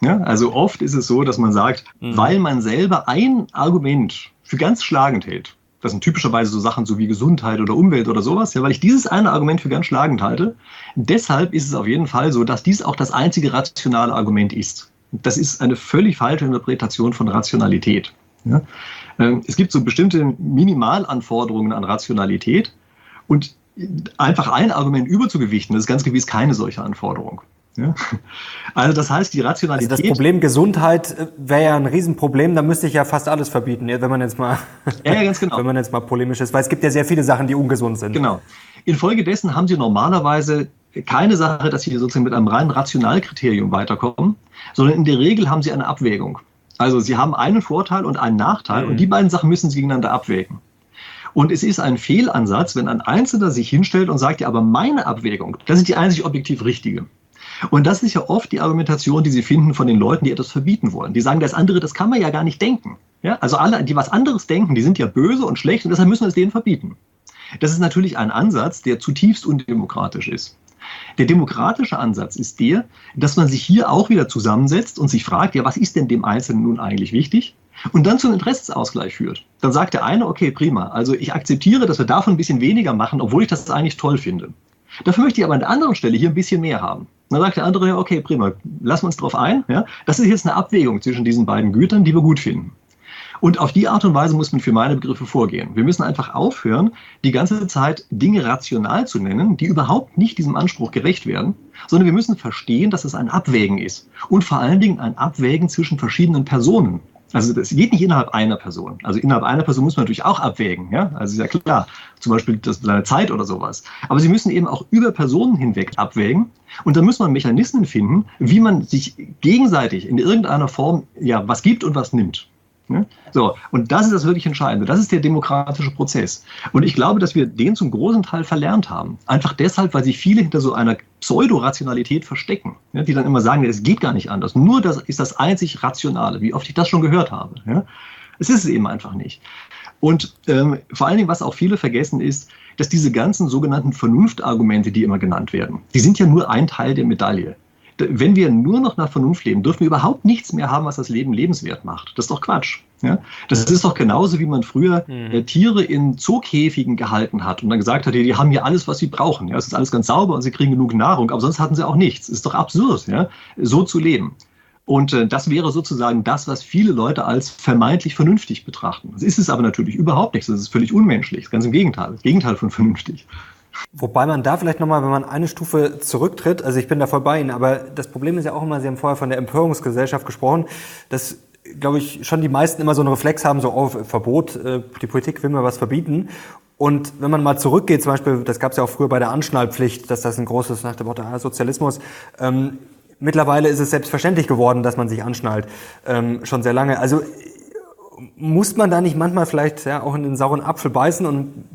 Ja, also oft ist es so, dass man sagt, mhm. weil man selber ein Argument für ganz schlagend hält, das sind typischerweise so Sachen so wie Gesundheit oder Umwelt oder sowas, ja, weil ich dieses eine Argument für ganz schlagend halte, deshalb ist es auf jeden Fall so, dass dies auch das einzige rationale Argument ist. Das ist eine völlig falsche Interpretation von Rationalität. Ja. Ähm, es gibt so bestimmte Minimalanforderungen an Rationalität und einfach ein Argument überzugewichten, das ist ganz gewiss keine solche Anforderung. Ja? Also das heißt, die Rationalität. Also das Problem Gesundheit äh, wäre ja ein Riesenproblem, da müsste ich ja fast alles verbieten, wenn man jetzt mal, ja, ja, ganz genau. <laughs> wenn man jetzt mal polemisch ist, weil es gibt ja sehr viele Sachen, die ungesund sind. Genau. Infolgedessen haben Sie normalerweise keine Sache, dass Sie sozusagen mit einem reinen Rationalkriterium weiterkommen, sondern in der Regel haben Sie eine Abwägung. Also Sie haben einen Vorteil und einen Nachteil mhm. und die beiden Sachen müssen Sie gegeneinander abwägen. Und es ist ein Fehlansatz, wenn ein Einzelner sich hinstellt und sagt, ja, aber meine Abwägung, das ist die einzig objektiv richtige. Und das ist ja oft die Argumentation, die Sie finden von den Leuten, die etwas verbieten wollen. Die sagen, das andere, das kann man ja gar nicht denken. Ja? Also alle, die was anderes denken, die sind ja böse und schlecht und deshalb müssen wir es denen verbieten. Das ist natürlich ein Ansatz, der zutiefst undemokratisch ist. Der demokratische Ansatz ist der, dass man sich hier auch wieder zusammensetzt und sich fragt, ja, was ist denn dem Einzelnen nun eigentlich wichtig? Und dann zum Interessensausgleich führt. Dann sagt der eine, okay, prima, also ich akzeptiere, dass wir davon ein bisschen weniger machen, obwohl ich das eigentlich toll finde. Dafür möchte ich aber an der anderen Stelle hier ein bisschen mehr haben. Dann sagt der andere, okay, prima, lassen wir uns darauf ein. Ja? Das ist jetzt eine Abwägung zwischen diesen beiden Gütern, die wir gut finden. Und auf die Art und Weise muss man für meine Begriffe vorgehen. Wir müssen einfach aufhören, die ganze Zeit Dinge rational zu nennen, die überhaupt nicht diesem Anspruch gerecht werden, sondern wir müssen verstehen, dass es ein Abwägen ist. Und vor allen Dingen ein Abwägen zwischen verschiedenen Personen. Also das geht nicht innerhalb einer Person. Also innerhalb einer Person muss man natürlich auch abwägen. Ja? Also ist ja klar, zum Beispiel das, seine Zeit oder sowas. Aber sie müssen eben auch über Personen hinweg abwägen. Und da muss man Mechanismen finden, wie man sich gegenseitig in irgendeiner Form ja was gibt und was nimmt. Ne? So, und das ist das wirklich Entscheidende. Das ist der demokratische Prozess. Und ich glaube, dass wir den zum großen Teil verlernt haben. Einfach deshalb, weil sich viele hinter so einer Pseudorationalität verstecken, ja, die dann immer sagen, es geht gar nicht anders. Nur das ist das einzig Rationale, wie oft ich das schon gehört habe. Ja? Es ist es eben einfach nicht. Und ähm, vor allen Dingen, was auch viele vergessen, ist, dass diese ganzen sogenannten Vernunftargumente, die immer genannt werden, die sind ja nur ein Teil der Medaille wenn wir nur noch nach Vernunft leben, dürfen wir überhaupt nichts mehr haben, was das Leben lebenswert macht. Das ist doch Quatsch. Ja? Das ist doch genauso, wie man früher mhm. äh, Tiere in Zookäfigen gehalten hat und dann gesagt hat, die haben hier alles, was sie brauchen. Ja? Es ist alles ganz sauber und sie kriegen genug Nahrung, aber sonst hatten sie auch nichts. Es ist doch absurd, ja? so zu leben. Und äh, das wäre sozusagen das, was viele Leute als vermeintlich vernünftig betrachten. Das ist es aber natürlich überhaupt nicht. Das ist völlig unmenschlich. Ganz im Gegenteil. Das Gegenteil von vernünftig. Wobei man da vielleicht nochmal, wenn man eine Stufe zurücktritt, also ich bin da voll bei Ihnen, aber das Problem ist ja auch immer, Sie haben vorher von der Empörungsgesellschaft gesprochen, dass, glaube ich, schon die meisten immer so einen Reflex haben, so, oh, Verbot, äh, die Politik will mir was verbieten. Und wenn man mal zurückgeht, zum Beispiel, das gab es ja auch früher bei der Anschnallpflicht, dass das ein großes nach dem Motto ah, Sozialismus. Ähm, mittlerweile ist es selbstverständlich geworden, dass man sich anschnallt, ähm, schon sehr lange. Also muss man da nicht manchmal vielleicht ja, auch in den sauren Apfel beißen und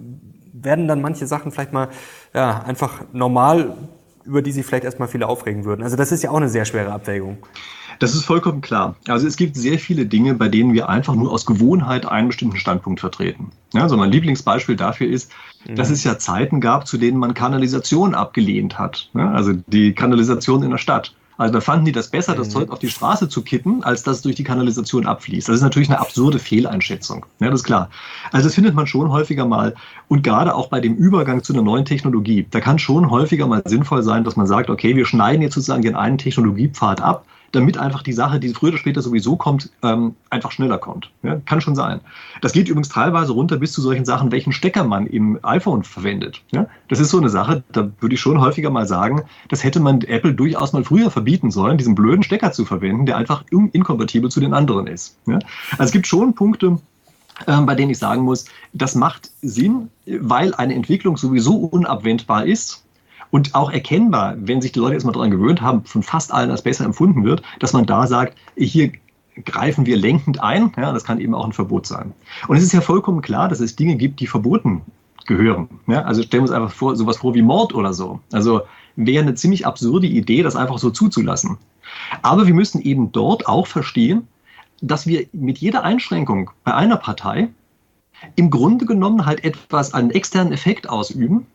werden dann manche Sachen vielleicht mal ja, einfach normal, über die sich vielleicht erstmal viele aufregen würden. Also das ist ja auch eine sehr schwere Abwägung. Das ist vollkommen klar. Also es gibt sehr viele Dinge, bei denen wir einfach nur aus Gewohnheit einen bestimmten Standpunkt vertreten. Ja, also mein Lieblingsbeispiel dafür ist, mhm. dass es ja Zeiten gab, zu denen man Kanalisation abgelehnt hat. Ja, also die Kanalisation in der Stadt. Also da fanden die das besser, das mhm. Zeug auf die Straße zu kippen, als dass es durch die Kanalisation abfließt. Das ist natürlich eine absurde Fehleinschätzung. Ja, das ist klar. Also das findet man schon häufiger mal. Und gerade auch bei dem Übergang zu einer neuen Technologie. Da kann schon häufiger mal sinnvoll sein, dass man sagt, okay, wir schneiden jetzt sozusagen den einen Technologiepfad ab damit einfach die Sache, die früher oder später sowieso kommt, ähm, einfach schneller kommt. Ja, kann schon sein. Das geht übrigens teilweise runter bis zu solchen Sachen, welchen Stecker man im iPhone verwendet. Ja, das ist so eine Sache, da würde ich schon häufiger mal sagen, das hätte man Apple durchaus mal früher verbieten sollen, diesen blöden Stecker zu verwenden, der einfach inkompatibel zu den anderen ist. Ja? Also es gibt schon Punkte, ähm, bei denen ich sagen muss, das macht Sinn, weil eine Entwicklung sowieso unabwendbar ist und auch erkennbar, wenn sich die Leute erstmal daran gewöhnt haben, von fast allen als besser empfunden wird, dass man da sagt, hier greifen wir lenkend ein. Ja, das kann eben auch ein Verbot sein. Und es ist ja vollkommen klar, dass es Dinge gibt, die verboten gehören. Ja, also stellen wir uns einfach vor, sowas vor wie Mord oder so. Also wäre eine ziemlich absurde Idee, das einfach so zuzulassen. Aber wir müssen eben dort auch verstehen, dass wir mit jeder Einschränkung bei einer Partei im Grunde genommen halt etwas, einen externen Effekt ausüben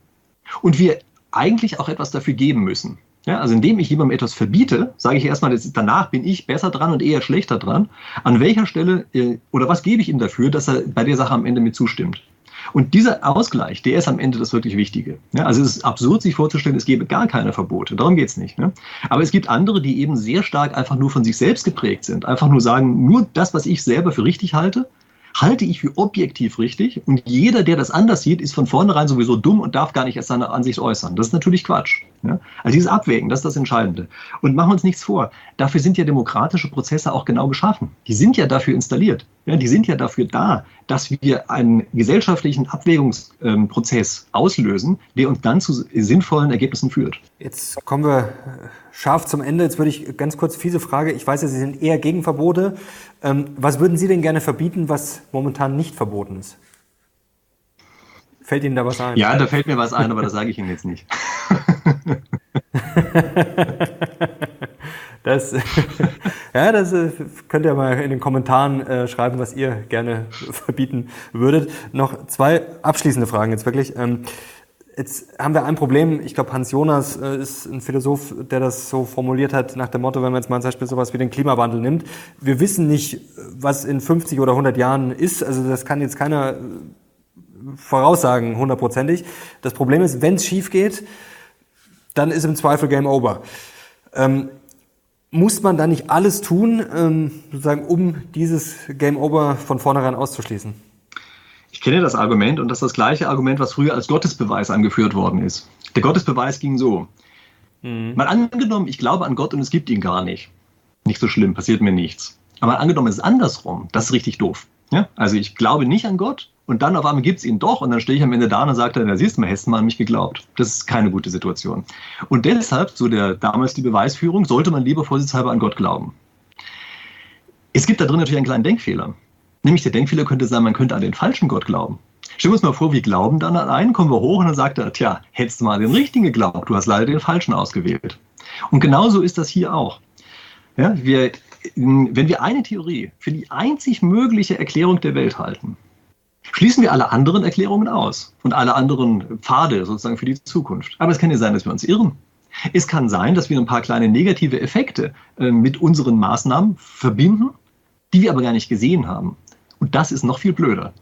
und wir eigentlich auch etwas dafür geben müssen. Ja, also indem ich jemandem etwas verbiete, sage ich erstmal, danach bin ich besser dran und eher schlechter dran. An welcher Stelle äh, oder was gebe ich ihm dafür, dass er bei der Sache am Ende mit zustimmt? Und dieser Ausgleich, der ist am Ende das wirklich Wichtige. Ja, also es ist absurd, sich vorzustellen, es gäbe gar keine Verbote. Darum geht es nicht. Ne? Aber es gibt andere, die eben sehr stark einfach nur von sich selbst geprägt sind. Einfach nur sagen, nur das, was ich selber für richtig halte, halte ich für objektiv richtig und jeder, der das anders sieht, ist von vornherein sowieso dumm und darf gar nicht erst seine Ansicht äußern. Das ist natürlich Quatsch. Ja? Also dieses Abwägen, das ist das Entscheidende. Und machen wir uns nichts vor, dafür sind ja demokratische Prozesse auch genau geschaffen. Die sind ja dafür installiert. Ja, die sind ja dafür da, dass wir einen gesellschaftlichen Abwägungsprozess auslösen, der uns dann zu sinnvollen Ergebnissen führt. Jetzt kommen wir scharf zum Ende. Jetzt würde ich ganz kurz fiese Frage. Ich weiß ja, Sie sind eher gegen Verbote. Ähm, was würden Sie denn gerne verbieten, was momentan nicht verboten ist? Fällt Ihnen da was ein? Ja, da fällt mir was ein, aber das sage ich Ihnen jetzt nicht. <laughs> <laughs> Das, <laughs> ja, das äh, könnt ihr mal in den Kommentaren äh, schreiben, was ihr gerne <laughs> verbieten würdet. Noch zwei abschließende Fragen jetzt wirklich. Ähm, jetzt haben wir ein Problem. Ich glaube, Hans Jonas äh, ist ein Philosoph, der das so formuliert hat nach dem Motto, wenn man jetzt mal zum Beispiel sowas wie den Klimawandel nimmt. Wir wissen nicht, was in 50 oder 100 Jahren ist. Also das kann jetzt keiner voraussagen, hundertprozentig. Das Problem ist, wenn es schief geht, dann ist im Zweifel Game Over. Ähm, muss man da nicht alles tun, ähm, sozusagen, um dieses Game Over von vornherein auszuschließen? Ich kenne das Argument und das ist das gleiche Argument, was früher als Gottesbeweis angeführt worden ist. Der Gottesbeweis ging so. Mhm. Mal angenommen, ich glaube an Gott und es gibt ihn gar nicht. Nicht so schlimm, passiert mir nichts. Aber angenommen, es ist andersrum. Das ist richtig doof. Ja? Also ich glaube nicht an Gott und dann auf einmal gibt es ihn doch und dann stehe ich am Ende da und sage dann, da siehst du mal, hättest mal an mich geglaubt. Das ist keine gute Situation. Und deshalb, so der damals die Beweisführung, sollte man lieber vorsichtshalber an Gott glauben. Es gibt da drin natürlich einen kleinen Denkfehler. Nämlich der Denkfehler könnte sein, man könnte an den falschen Gott glauben. Stellen wir uns mal vor, wir glauben dann an einen, kommen wir hoch und dann sagt er, tja, hättest du mal den richtigen geglaubt, du hast leider den falschen ausgewählt. Und genauso ist das hier auch. Ja, wir, wenn wir eine Theorie für die einzig mögliche Erklärung der Welt halten, schließen wir alle anderen Erklärungen aus und alle anderen Pfade sozusagen für die Zukunft. Aber es kann ja sein, dass wir uns irren. Es kann sein, dass wir ein paar kleine negative Effekte äh, mit unseren Maßnahmen verbinden, die wir aber gar nicht gesehen haben. Und das ist noch viel blöder.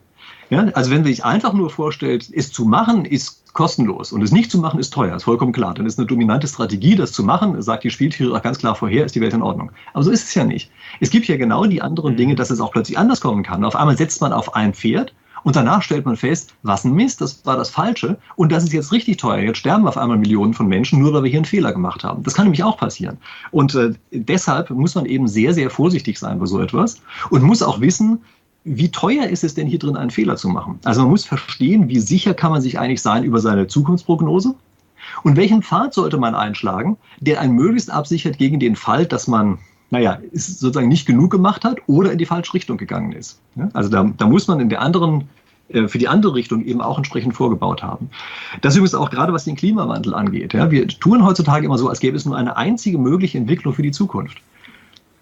Ja, also wenn man sich einfach nur vorstellt, es zu machen, ist kostenlos und es nicht zu machen, ist teuer, ist vollkommen klar. Dann ist eine dominante Strategie, das zu machen, sagt die Spieltheorie auch ganz klar vorher, ist die Welt in Ordnung. Aber so ist es ja nicht. Es gibt ja genau die anderen Dinge, dass es auch plötzlich anders kommen kann. Auf einmal setzt man auf ein Pferd und danach stellt man fest, was ein Mist, das war das Falsche und das ist jetzt richtig teuer. Jetzt sterben auf einmal Millionen von Menschen, nur weil wir hier einen Fehler gemacht haben. Das kann nämlich auch passieren. Und äh, deshalb muss man eben sehr, sehr vorsichtig sein bei so etwas und muss auch wissen, wie teuer ist es denn hier drin, einen Fehler zu machen? Also man muss verstehen, wie sicher kann man sich eigentlich sein über seine Zukunftsprognose und welchen Pfad sollte man einschlagen, der einen möglichst absichert gegen den Fall, dass man naja, ist sozusagen nicht genug gemacht hat oder in die falsche Richtung gegangen ist. Also da, da muss man in der anderen äh, für die andere Richtung eben auch entsprechend vorgebaut haben. Das übrigens auch gerade was den Klimawandel angeht. Ja, wir tun heutzutage immer so, als gäbe es nur eine einzige mögliche Entwicklung für die Zukunft.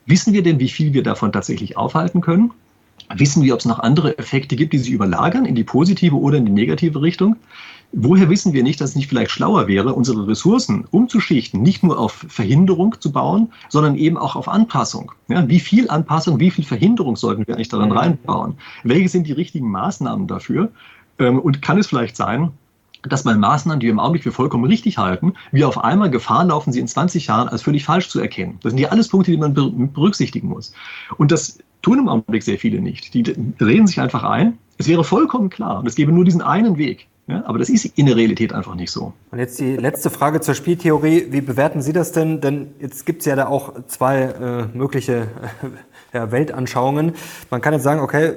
Wissen wir denn, wie viel wir davon tatsächlich aufhalten können? Wissen wir, ob es noch andere Effekte gibt, die sich überlagern in die positive oder in die negative Richtung? Woher wissen wir nicht, dass es nicht vielleicht schlauer wäre, unsere Ressourcen umzuschichten, nicht nur auf Verhinderung zu bauen, sondern eben auch auf Anpassung? Ja, wie viel Anpassung, wie viel Verhinderung sollten wir eigentlich daran mhm. reinbauen? Welche sind die richtigen Maßnahmen dafür? Ähm, und kann es vielleicht sein, dass bei Maßnahmen, die wir im Augenblick für vollkommen richtig halten, wir auf einmal Gefahr laufen, sie in 20 Jahren als völlig falsch zu erkennen. Das sind ja alles Punkte, die man berücksichtigen muss. Und das tun im Augenblick sehr viele nicht. Die drehen sich einfach ein. Es wäre vollkommen klar, und es gäbe nur diesen einen Weg. Ja, aber das ist in der Realität einfach nicht so. Und jetzt die letzte Frage zur Spieltheorie. Wie bewerten Sie das denn? Denn jetzt gibt es ja da auch zwei äh, mögliche äh, ja, Weltanschauungen. Man kann jetzt sagen, okay,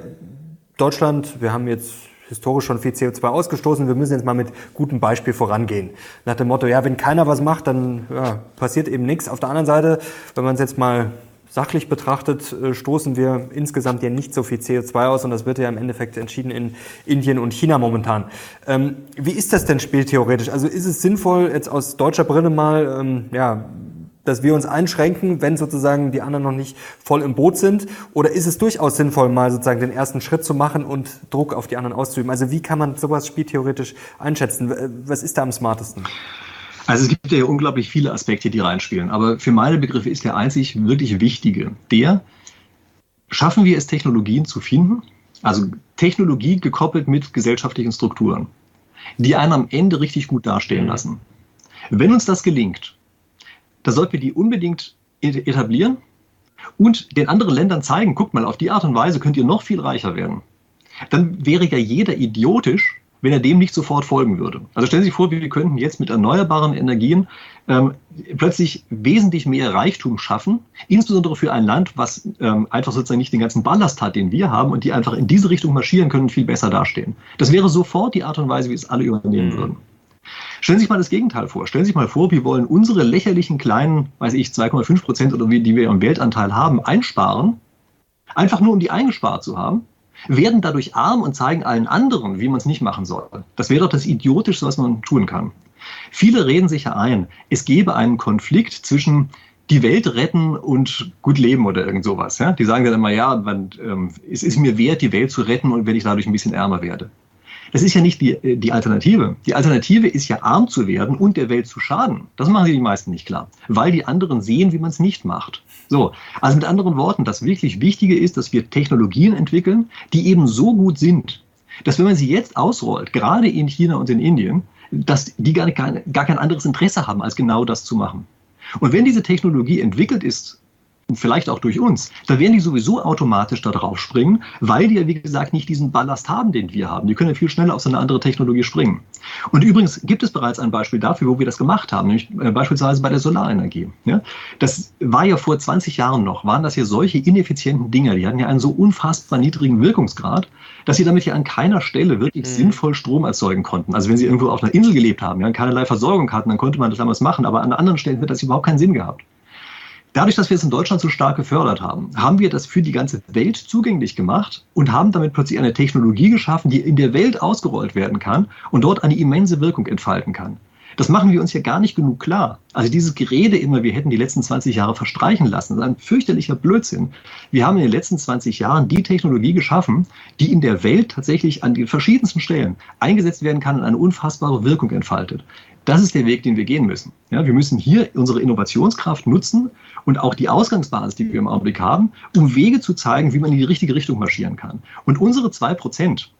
Deutschland, wir haben jetzt historisch schon viel CO2 ausgestoßen, wir müssen jetzt mal mit gutem Beispiel vorangehen. Nach dem Motto, ja, wenn keiner was macht, dann ja, passiert eben nichts. Auf der anderen Seite, wenn man es jetzt mal Sachlich betrachtet äh, stoßen wir insgesamt ja nicht so viel CO2 aus und das wird ja im Endeffekt entschieden in Indien und China momentan. Ähm, wie ist das denn spieltheoretisch? Also ist es sinnvoll, jetzt aus deutscher Brille mal, ähm, ja, dass wir uns einschränken, wenn sozusagen die anderen noch nicht voll im Boot sind? Oder ist es durchaus sinnvoll, mal sozusagen den ersten Schritt zu machen und Druck auf die anderen auszuüben? Also wie kann man sowas spieltheoretisch einschätzen? Was ist da am smartesten? Also es gibt ja unglaublich viele Aspekte, die reinspielen. Aber für meine Begriffe ist der einzig wirklich wichtige, der, schaffen wir es, Technologien zu finden, also Technologie gekoppelt mit gesellschaftlichen Strukturen, die einen am Ende richtig gut dastehen mhm. lassen. Wenn uns das gelingt, dann sollten wir die unbedingt etablieren und den anderen Ländern zeigen, guckt mal, auf die Art und Weise könnt ihr noch viel reicher werden. Dann wäre ja jeder idiotisch, wenn er dem nicht sofort folgen würde. Also stellen Sie sich vor, wir könnten jetzt mit erneuerbaren Energien ähm, plötzlich wesentlich mehr Reichtum schaffen, insbesondere für ein Land, was ähm, einfach sozusagen nicht den ganzen Ballast hat, den wir haben und die einfach in diese Richtung marschieren können und viel besser dastehen. Das wäre sofort die Art und Weise, wie es alle übernehmen mhm. würden. Stellen Sie sich mal das Gegenteil vor. Stellen Sie sich mal vor, wir wollen unsere lächerlichen kleinen, weiß ich, 2,5 Prozent oder wie, die wir im Weltanteil haben, einsparen, einfach nur um die eingespart zu haben werden dadurch arm und zeigen allen anderen, wie man es nicht machen soll. Das wäre doch das Idiotischste, was man tun kann. Viele reden sich ja ein, es gebe einen Konflikt zwischen die Welt retten und gut leben oder irgend sowas. Ja? Die sagen dann immer, ja, man, ähm, es ist mir wert, die Welt zu retten und wenn ich dadurch ein bisschen ärmer werde. Das ist ja nicht die, äh, die Alternative. Die Alternative ist ja arm zu werden und der Welt zu schaden. Das machen die meisten nicht klar, weil die anderen sehen, wie man es nicht macht. So, also mit anderen Worten, das wirklich Wichtige ist, dass wir Technologien entwickeln, die eben so gut sind, dass wenn man sie jetzt ausrollt, gerade in China und in Indien, dass die gar, gar, gar kein anderes Interesse haben, als genau das zu machen. Und wenn diese Technologie entwickelt ist, vielleicht auch durch uns, da werden die sowieso automatisch da drauf springen, weil die ja, wie gesagt, nicht diesen Ballast haben, den wir haben. Die können ja viel schneller auf so eine andere Technologie springen. Und übrigens gibt es bereits ein Beispiel dafür, wo wir das gemacht haben, nämlich äh, beispielsweise bei der Solarenergie. Ja? Das war ja vor 20 Jahren noch, waren das ja solche ineffizienten Dinger, die hatten ja einen so unfassbar niedrigen Wirkungsgrad, dass sie damit ja an keiner Stelle wirklich mhm. sinnvoll Strom erzeugen konnten. Also wenn sie irgendwo auf einer Insel gelebt haben, ja, keinerlei Versorgung hatten, dann konnte man das damals machen, aber an anderen Stellen wird das überhaupt keinen Sinn gehabt. Dadurch, dass wir es in Deutschland so stark gefördert haben, haben wir das für die ganze Welt zugänglich gemacht und haben damit plötzlich eine Technologie geschaffen, die in der Welt ausgerollt werden kann und dort eine immense Wirkung entfalten kann. Das machen wir uns ja gar nicht genug klar. Also dieses Gerede immer, wir hätten die letzten 20 Jahre verstreichen lassen, ist ein fürchterlicher Blödsinn. Wir haben in den letzten 20 Jahren die Technologie geschaffen, die in der Welt tatsächlich an den verschiedensten Stellen eingesetzt werden kann und eine unfassbare Wirkung entfaltet. Das ist der Weg, den wir gehen müssen. Ja, wir müssen hier unsere Innovationskraft nutzen und auch die Ausgangsbasis, die wir im Augenblick haben, um Wege zu zeigen, wie man in die richtige Richtung marschieren kann. Und unsere zwei Prozent,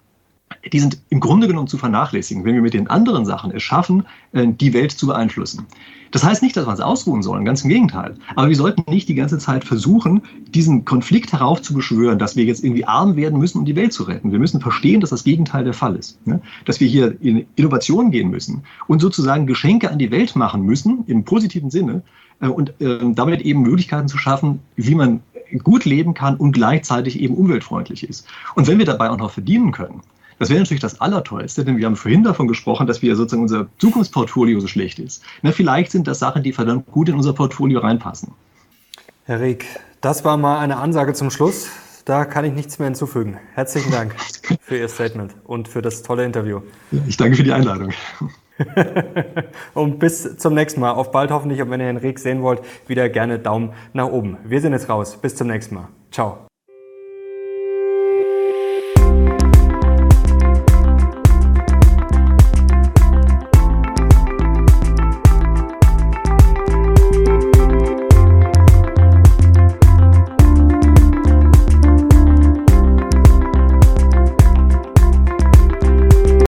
die sind im Grunde genommen zu vernachlässigen, wenn wir mit den anderen Sachen es schaffen, äh, die Welt zu beeinflussen. Das heißt nicht, dass wir uns ausruhen sollen, ganz im Gegenteil. Aber wir sollten nicht die ganze Zeit versuchen, diesen Konflikt heraufzubeschwören, dass wir jetzt irgendwie arm werden müssen, um die Welt zu retten. Wir müssen verstehen, dass das Gegenteil der Fall ist. Dass wir hier in Innovation gehen müssen und sozusagen Geschenke an die Welt machen müssen, im positiven Sinne, äh, und ähm, damit eben Möglichkeiten zu schaffen, wie man gut leben kann und gleichzeitig eben umweltfreundlich ist. Und wenn wir dabei auch noch verdienen können, das wäre natürlich das Allertollste, denn wir haben vorhin davon gesprochen, dass wir sozusagen unser Zukunftsportfolio so schlecht ist. Na, vielleicht sind das Sachen, die verdammt gut in unser Portfolio reinpassen. Herr Rieck, das war mal eine Ansage zum Schluss. Da kann ich nichts mehr hinzufügen. Herzlichen Dank <laughs> für Ihr Statement und für das tolle Interview. Ich danke für die Einladung. <laughs> und bis zum nächsten Mal. Auf bald hoffentlich. Und wenn ihr Herrn Rieck sehen wollt, wieder gerne Daumen nach oben. Wir sind jetzt raus. Bis zum nächsten Mal. Ciao.